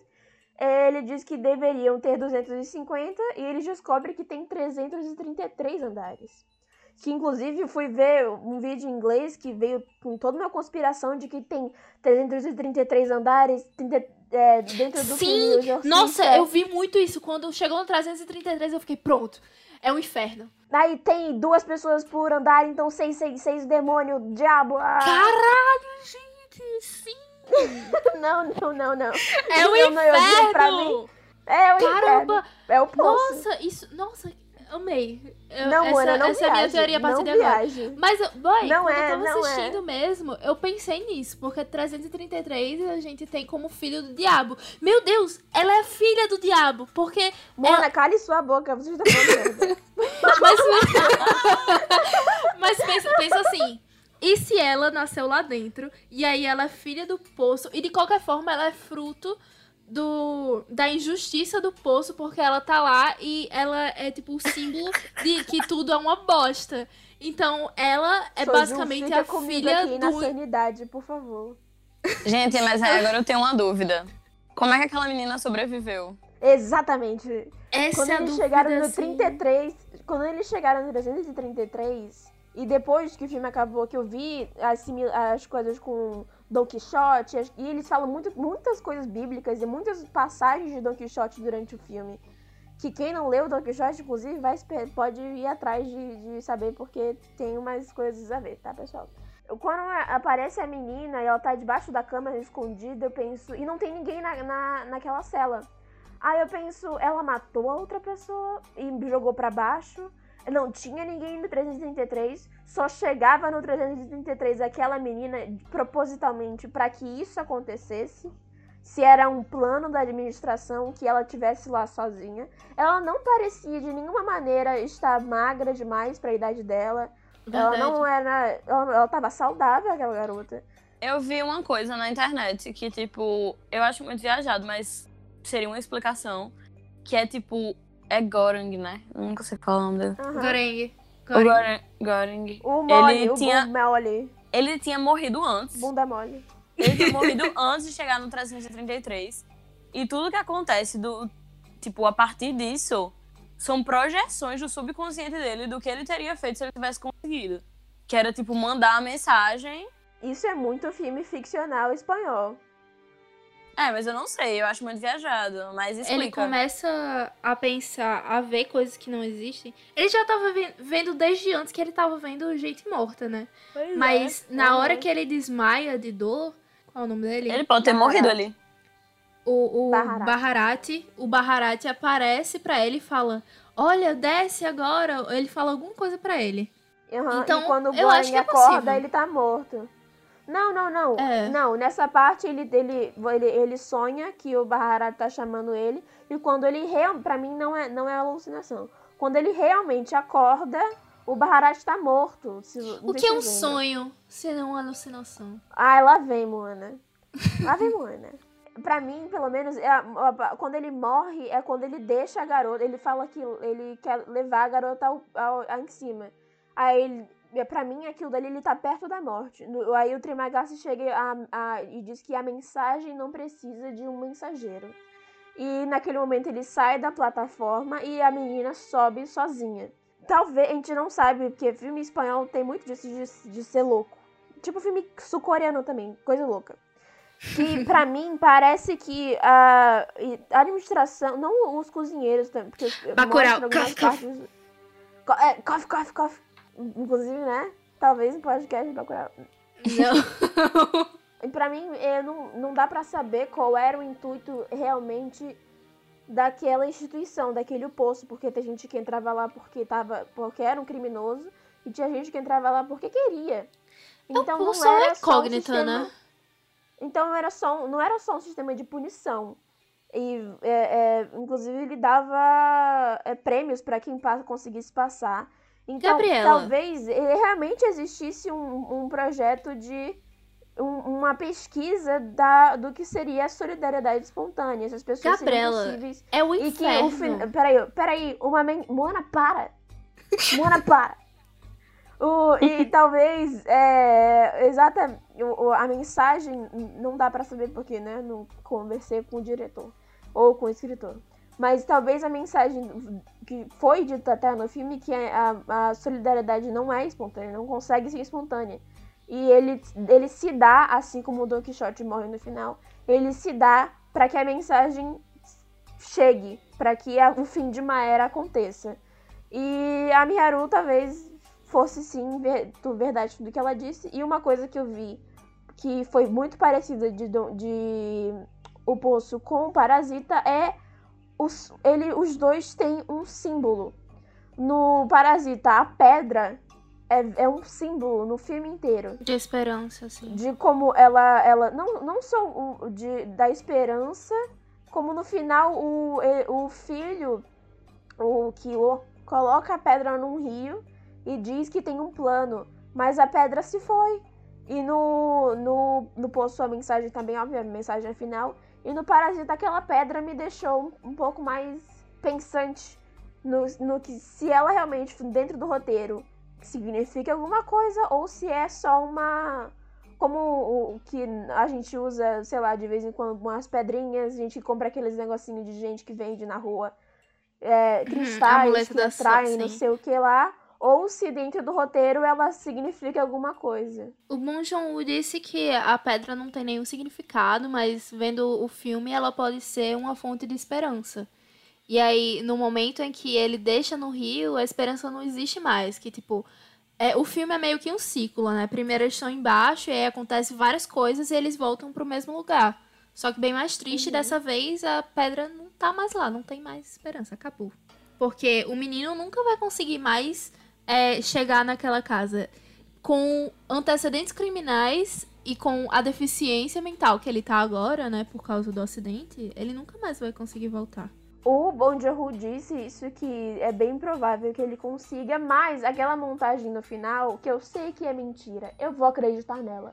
B: Ele diz que deveriam ter 250 e ele descobre que tem 333 andares. Que inclusive fui ver um vídeo em inglês que veio com toda uma conspiração de que tem 333 andares, 30, é, dentro do
A: Sim! Nossa, eu vi muito isso. Quando chegou no 333, eu fiquei, pronto. É um inferno.
B: Aí tem duas pessoas por andar, então seis, seis, seis demônio, diabo. Ah.
A: Caralho, gente! Sim!
B: não, não, não, não.
A: É o um inferno!
B: É o Caramba! Inferno. É o poço.
A: Nossa, isso. Nossa, amei.
B: Eu, não, essa, Ana, não essa viaje, é a minha teoria a partir de agora.
A: Mas, boy, não quando é, eu tava assistindo é. mesmo, eu pensei nisso. Porque 333 a gente tem como filho do diabo. Meu Deus, ela é filha do diabo. Porque.
B: Mona,
A: ela...
B: cale sua boca, você está falando
A: Mas, mas pensa, pensa assim. e se ela nasceu lá dentro? E aí ela é filha do poço. E de qualquer forma, ela é fruto do da injustiça do poço, porque ela tá lá e ela é tipo o símbolo de que tudo é uma bosta. Então, ela é basicamente a filha
B: aqui na
A: do.
B: sanidade, por favor.
C: Gente, mas agora eu tenho uma dúvida. Como é que aquela menina sobreviveu?
B: Exatamente.
A: Essa
B: Quando
A: é
B: eles chegaram no
A: assim.
B: 33, quando eles chegaram no 333, e depois que o filme acabou, que eu vi as, as coisas com Don Quixote, e eles falam muito, muitas coisas bíblicas e muitas passagens de Don Quixote durante o filme. Que quem não leu Don Quixote, inclusive, vai, pode ir atrás de, de saber, porque tem umas coisas a ver, tá, pessoal? Quando aparece a menina e ela tá debaixo da cama, escondida, eu penso. E não tem ninguém na, na, naquela cela. Aí eu penso, ela matou a outra pessoa e jogou pra baixo. Não tinha ninguém no 333, só chegava no 333 aquela menina propositalmente pra que isso acontecesse. Se era um plano da administração que ela tivesse lá sozinha. Ela não parecia de nenhuma maneira estar magra demais pra idade dela. Ela
A: Verdade.
B: não era. Ela, ela tava saudável, aquela garota.
C: Eu vi uma coisa na internet que, tipo, eu acho muito viajado, mas seria uma explicação. Que é tipo, é Goreng, né? Eu nunca sei falar o nome dele.
B: Aham.
A: Goreng.
C: O.
A: Goreng.
B: O mole,
C: Ele
B: o
C: tinha-
B: mole.
C: Ele tinha morrido antes.
B: Bunda mole.
C: Ele tinha morrido antes de chegar no 333. E tudo que acontece do. Tipo, a partir disso, são projeções do subconsciente dele do que ele teria feito se ele tivesse conseguido. Que era, tipo, mandar a mensagem.
B: Isso é muito filme ficcional espanhol.
C: É, mas eu não sei, eu acho muito viajado. Mas explica.
A: Ele começa a pensar, a ver coisas que não existem. Ele já tava ve- vendo desde antes que ele tava vendo gente morta, né?
C: Pois
A: Mas
C: é.
A: na
B: Uhum.
A: hora que ele desmaia de dor, qual é o nome dele?
C: Ele pode ter morrido ali.
A: O, o
B: Baharat.
A: Baharat, o Baharat aparece pra ele e fala: Olha, desce agora. Ele fala alguma coisa pra ele.
B: Aham,
A: Então,
B: e quando o
A: eu acho
B: Goreng
A: que é
B: acorda,
A: possível.
B: ele tá morto. Não, não, não.
A: É.
B: Não, nessa parte ele, ele, ele, ele sonha que o Baharat tá chamando ele. E quando ele realmente. Pra mim não é, não é alucinação. Quando ele realmente acorda, o Baharat tá morto. Se-
A: O que é um sonho, se não uma alucinação?
B: Ai, lá vem, Moana. Lá vem, Moana. Pra mim, pelo menos, é quando ele morre, é quando ele deixa a garota. Ele fala que ele quer levar a garota ao, ao- ao- em cima. Aí, ele, pra mim, aquilo dali, ele tá perto da morte. No- aí o Trimagasi chega a- a- e diz que a mensagem não precisa de um mensageiro. E naquele momento ele sai da plataforma e a menina sobe sozinha. Talvez, a gente não sabe, porque filme espanhol tem muito disso de, de ser louco. Tipo filme sul-coreano também, coisa louca. Que pra mim parece que a, a administração, não os cozinheiros também, porque
A: Bacurau,
B: algumas
A: cof, cof.
B: É, cof, cof, cof. Inclusive, né? Talvez um podcast Bacurau.
A: Não.
B: E pra mim, é, não, não dá pra saber qual era o intuito realmente daquela instituição, daquele poço, porque tem gente que entrava lá porque, tava, porque era um criminoso e tinha gente que entrava lá porque queria. Então
A: o poço
B: não
A: é
B: era só um
A: incógnita,
B: sistema-
A: né?
B: Então não era só, um- não era só um sistema de punição. E, é, é, inclusive, ele dava é, prêmios pra quem conseguisse passar. Então,
A: Gabriela.
B: talvez ele realmente existisse um, um projeto de um- uma pesquisa da, do que seria a solidariedade espontânea. Essas pessoas
A: Gabriela,
B: seriam possíveis.
A: É o
B: E que
A: inferno.
B: o fin... Peraí, peraí, uma men... Moana, para! Moana, para! O, e talvez, é, exata, o- a mensagem, não dá pra saber porque, né, não conversei com o diretor ou com o escritor. Mas talvez a mensagem que foi dita até no filme, que é a, a solidariedade não é espontânea, não consegue ser espontânea. E ele, ele se dá, assim como o Don Quixote morre no final, ele se dá para que a mensagem chegue, para que a- o fim de uma era aconteça. E a Miharu talvez fosse sim ver, verdade tudo que ela disse. E uma coisa que eu vi que foi muito parecida de, de O Poço com o Parasita é os, ele, os dois têm um símbolo. No Parasita, a pedra é, é um símbolo no filme inteiro
A: De esperança, assim.
B: de como ela ela não, não só o, de, da esperança como no final o, o filho o que o, coloca a pedra num rio e diz que tem um plano Mas a pedra se foi. E no, no, no poço a mensagem também, óbvio, a mensagem final. E no Parasita aquela pedra me deixou um, pouco mais pensante no, no que se ela realmente, dentro do roteiro, significa alguma coisa ou se é só uma. Como o que a gente usa, sei lá, de vez em quando, umas pedrinhas, a gente compra aqueles negocinhos de gente que vende na rua, é, cristais que atraem, não sei o que lá ou se dentro do roteiro ela significa alguma coisa.
A: O Bong Joon-ho disse que a pedra não tem nenhum significado, mas vendo o filme ela pode ser uma fonte de esperança. E aí, no momento em que ele deixa no rio, a esperança não existe mais. Que, tipo, é, o filme é meio que um ciclo, né? Primeiro eles estão embaixo, e aí acontece várias coisas e eles voltam pro mesmo lugar. Só que bem mais triste, uhum. dessa vez a pedra não tá mais lá, não tem mais esperança, acabou. Porque o menino nunca vai conseguir mais é, chegar naquela casa com antecedentes criminais e com a deficiência mental que ele tá agora, né, por causa do acidente, ele nunca mais vai conseguir voltar.
B: O Bon Joon-ho disse isso que é bem provável que ele consiga, mas aquela montagem no final, que eu sei que é mentira, eu vou acreditar nela.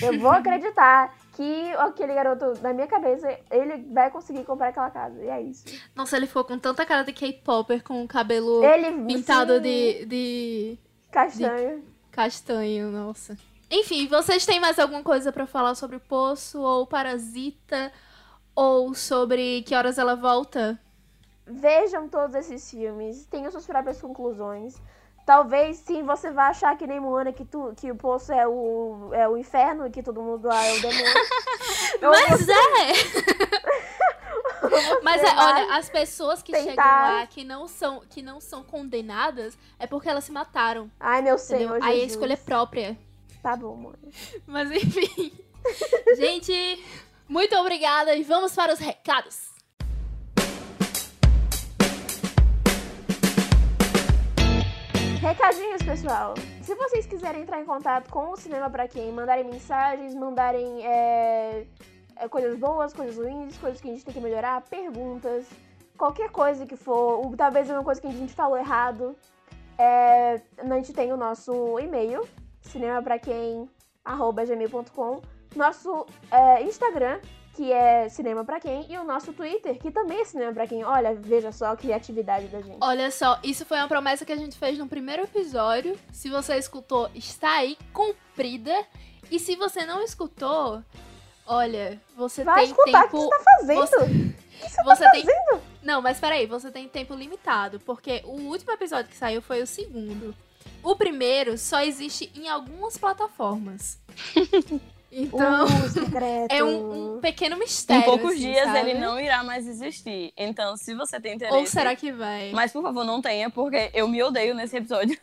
B: Eu vou acreditar que aquele garoto, na minha cabeça, ele vai conseguir comprar aquela casa. E é isso.
A: Nossa, ele ficou com tanta cara de K-Popper com o cabelo ele, pintado de, de.
B: Castanho. De
A: castanho, nossa. Enfim, vocês têm mais alguma coisa para falar sobre o Poço ou Parasita? Ou sobre que horas ela volta?
B: Vejam todos esses filmes, tenham suas próprias conclusões. Talvez sim você vá achar que nem Moana que, tu, que o poço é o, é o inferno e que todo mundo lá é o demônio.
A: Mas é! Mas é, olha, as pessoas que tentar... chegam lá que não são que não são condenadas é porque elas se mataram.
B: Ai, meu Senhor.
A: Aí a escolha é própria.
B: Tá bom, mano.
A: Mas enfim. Gente, muito obrigada e vamos para os recados.
B: Recadinhos, pessoal. Se vocês quiserem entrar em contato com o Cinema Pra Quem, mandarem mensagens, mandarem é, é, coisas boas, coisas ruins, coisas que a gente tem que melhorar, perguntas, qualquer coisa que for, ou, talvez uma coisa que a gente falou errado, é, a gente tem o nosso e-mail, cinemapraquem.gmail.com, nosso é, Instagram, que é Cinema para Quem, e o nosso Twitter, que também é Cinema para Quem. Olha, veja só a criatividade da gente.
A: Olha só, isso foi uma promessa que a gente fez no primeiro episódio. Se você escutou, está aí, cumprida. E se você não escutou, olha, você
B: Vai
A: tem
B: escutar,
A: tempo...
B: O que você tá fazendo? Você, que você,
A: você
B: tá
A: tem...
B: fazendo?
A: Não, mas peraí, você tem tempo limitado, porque o último episódio que saiu foi o segundo. O primeiro só existe em algumas plataformas. Então,
B: uh,
A: é um, um, pequeno mistério.
C: Em poucos
A: assim,
C: dias
A: sabe?
C: ele não irá mais existir. Então, se você tem interesse.
A: Ou será que vai?
C: Mas, por favor, não tenha, porque eu me odeio nesse episódio.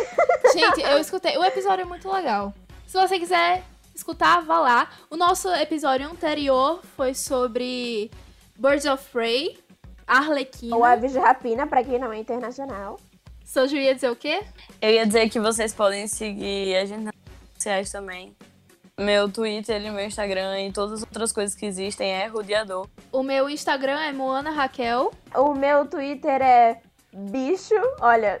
A: Gente, eu escutei. O episódio é muito legal. Se você quiser escutar, vá lá. O nosso episódio anterior foi sobre Birds of Prey, Arlequina.
B: Ou Aves de Rapina, pra quem não é internacional.
A: Soju ia dizer o quê?
C: Eu ia dizer que vocês podem seguir a gente nas redes sociais também. Meu Twitter e meu Instagram e todas as outras coisas que existem é Rodeador.
A: O meu Instagram é Moana Raquel.
B: O meu Twitter é bicho, olha,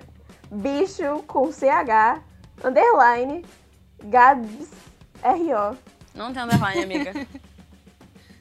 B: bicho com CH, underline, Gabs, R-O.
C: Não tem underline, amiga.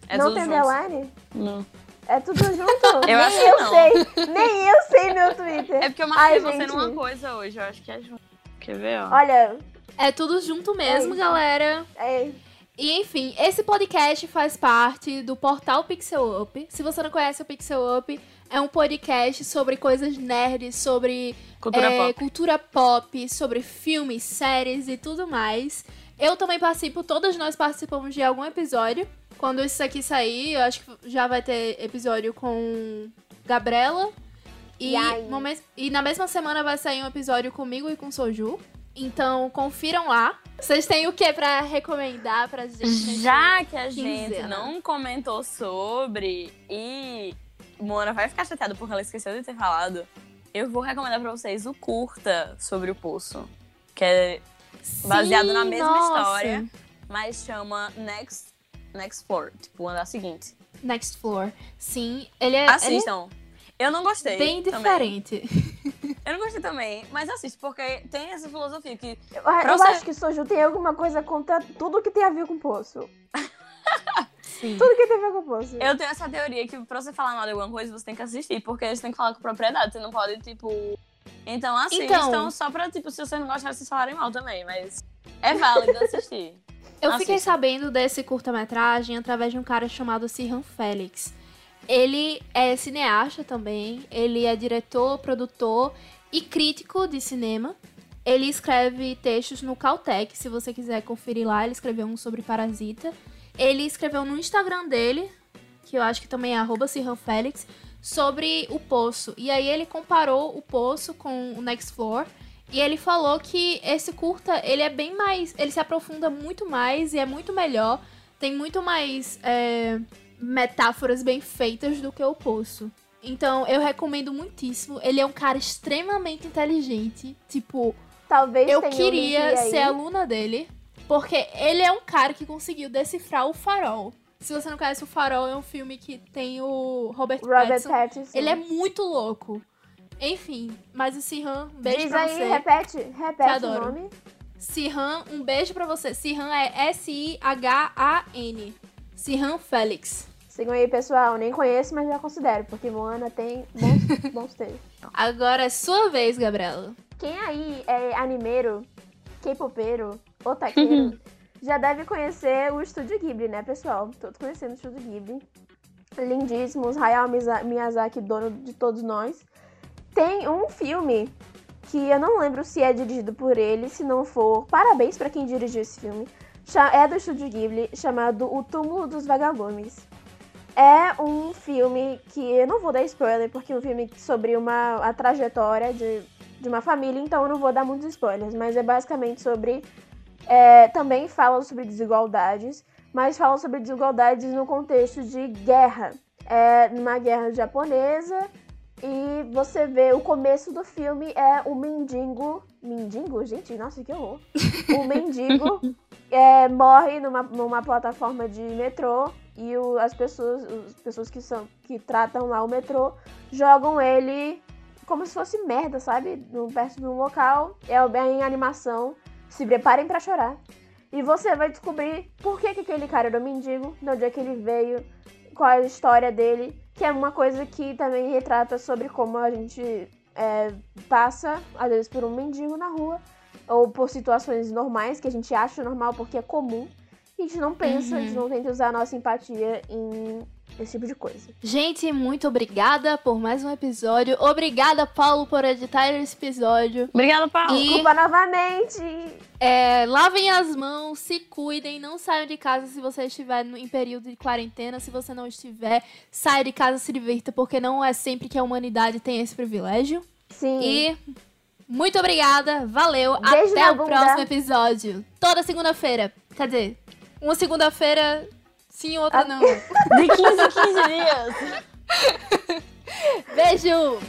B: É não tem junto. underline?
C: Não.
B: É tudo junto?
C: eu
B: nem
C: acho
B: eu
C: que não.
B: sei. Nem eu sei meu Twitter.
C: É porque eu marquei
B: Ai,
C: você
B: gente.
C: numa coisa hoje. Eu acho que é junto. Quer ver, ó?
B: Olha,
A: É tudo junto mesmo,
B: É.
A: galera.
B: é,
A: E enfim, esse podcast faz parte do portal Pixel Up. Se você não conhece o Pixel Up, é um podcast sobre coisas nerds, sobre
C: Cultura
A: é,
C: pop.
A: cultura pop, sobre filmes, séries e tudo mais. Eu também participo, todas nós participamos de algum episódio. Quando isso aqui sair, eu acho que já vai ter episódio com Gabriela. E,
B: E
A: e na mesma semana vai sair um episódio comigo e com Soju. Então confiram lá. Vocês têm o que pra recomendar pra gente?
C: Já que a gente
A: quinzena.
C: não comentou sobre e Moana vai ficar chateada porque ela esqueceu de ter falado, eu vou recomendar pra vocês o curta sobre o poço, que é baseado
A: Sim,
C: na mesma
A: nossa.
C: história, mas chama Next Next Floor, tipo, o andar seguinte.
A: Next Floor. Sim, ele é. ele
C: Assistam. Eu não gostei.
A: Bem
C: também.
A: diferente.
C: Eu não gostei também, mas assiste, porque tem essa filosofia que.
B: Eu, eu
C: você-
B: acho que Soju tem alguma coisa contra tudo que tem a ver com poço.
A: Sim.
B: Tudo que tem a ver com poço.
C: Eu tenho essa teoria que pra você falar mal de alguma coisa, você tem que assistir, porque você tem que falar com propriedade. Você não pode, tipo. Então assistam
A: Então-
C: só pra, tipo, se vocês não gostarem, vocês falarem mal também, mas é válido assistir.
A: Eu
C: Assista.
A: fiquei sabendo desse curta-metragem através de um cara chamado Sirhan Félix. Ele é cineasta também, ele é diretor, produtor e crítico de cinema. Ele escreve textos no Caltech, se você quiser conferir lá, ele escreveu um sobre Parasita. Ele escreveu no Instagram dele, que eu acho que também é arroba Félix, sobre o Poço. E aí ele comparou o Poço com o Next Floor. E ele falou que esse curta, ele é bem mais. Ele se aprofunda muito mais e é muito melhor. Tem muito mais é, metáforas bem feitas do que o Poço. Então, eu recomendo muitíssimo. Ele é um cara extremamente inteligente. Tipo,
B: Talvez
A: eu queria ser aluna dele. Porque ele é um cara que conseguiu decifrar o farol. Se você não conhece o farol, é um filme que tem o Robert,
B: Robert
A: Pattinson.
B: Pattinson.
A: Ele é muito louco. Enfim, mas o Sihan, um beijo
B: Diz
A: pra
B: aí,
A: você.
B: repete, repete o
A: adoro.
B: nome.
A: Sihan, um beijo pra você. Sihan é S-I-H-A-N. Sihan Félix.
B: Sigam aí, pessoal. Nem conheço, mas já considero, porque Moana tem bons, bons textos.
A: Agora é sua vez, Gabriela.
B: Quem aí é animeiro, K-popeiro, otaqueiro, já deve conhecer o Estúdio Ghibli, né, pessoal? Todos conhecendo o Estúdio Ghibli. Lindíssimos, Hayao Miyazaki, dono de todos nós. Tem um filme que eu não lembro se é dirigido por ele, se não for, parabéns pra quem dirigiu esse filme. É do Estúdio Ghibli, chamado O Túmulo dos Vagalumes. É um filme que eu não vou dar spoiler, porque é um filme sobre uma a trajetória de, de uma família, então eu não vou dar muitos spoilers, mas é basicamente sobre. é, também fala sobre desigualdades, mas fala sobre desigualdades no contexto de guerra. É numa guerra japonesa, e você vê o começo do filme é o mendigo. Mendigo? Gente, nossa, que horror! O mendigo é, morre numa, numa plataforma de metrô e o- as pessoas, as pessoas que são que tratam lá o metrô jogam ele como se fosse merda, sabe? No, perto de um local. É bem animação. Se preparem pra chorar. E você vai descobrir por que, que aquele cara era um mendigo, de onde é que ele veio, qual é a história dele, que é uma coisa que também retrata sobre como a gente é, passa, às vezes, por um mendigo na rua, ou por situações normais que a gente acha normal porque é comum. A gente não pensa, a gente não tenta usar a nossa empatia em esse tipo de coisa.
A: Gente, muito obrigada por mais um episódio. Obrigada, Paulo, por editar esse episódio.
C: Obrigada, Paulo.
A: E
B: Desculpa novamente!
A: é, lavem as mãos, se cuidem, não saiam de casa se você estiver em período de quarentena. Se você não estiver, saia de casa, se divirta, porque não é sempre que a humanidade tem esse privilégio.
B: Sim.
A: E muito obrigada, valeu,
B: Beijo
A: até o
B: bunda.
A: próximo episódio. Toda segunda-feira. Quer dizer, uma segunda-feira sim, outra
B: Ah.
A: não.
C: De 15 em 15 dias.
A: Beijo!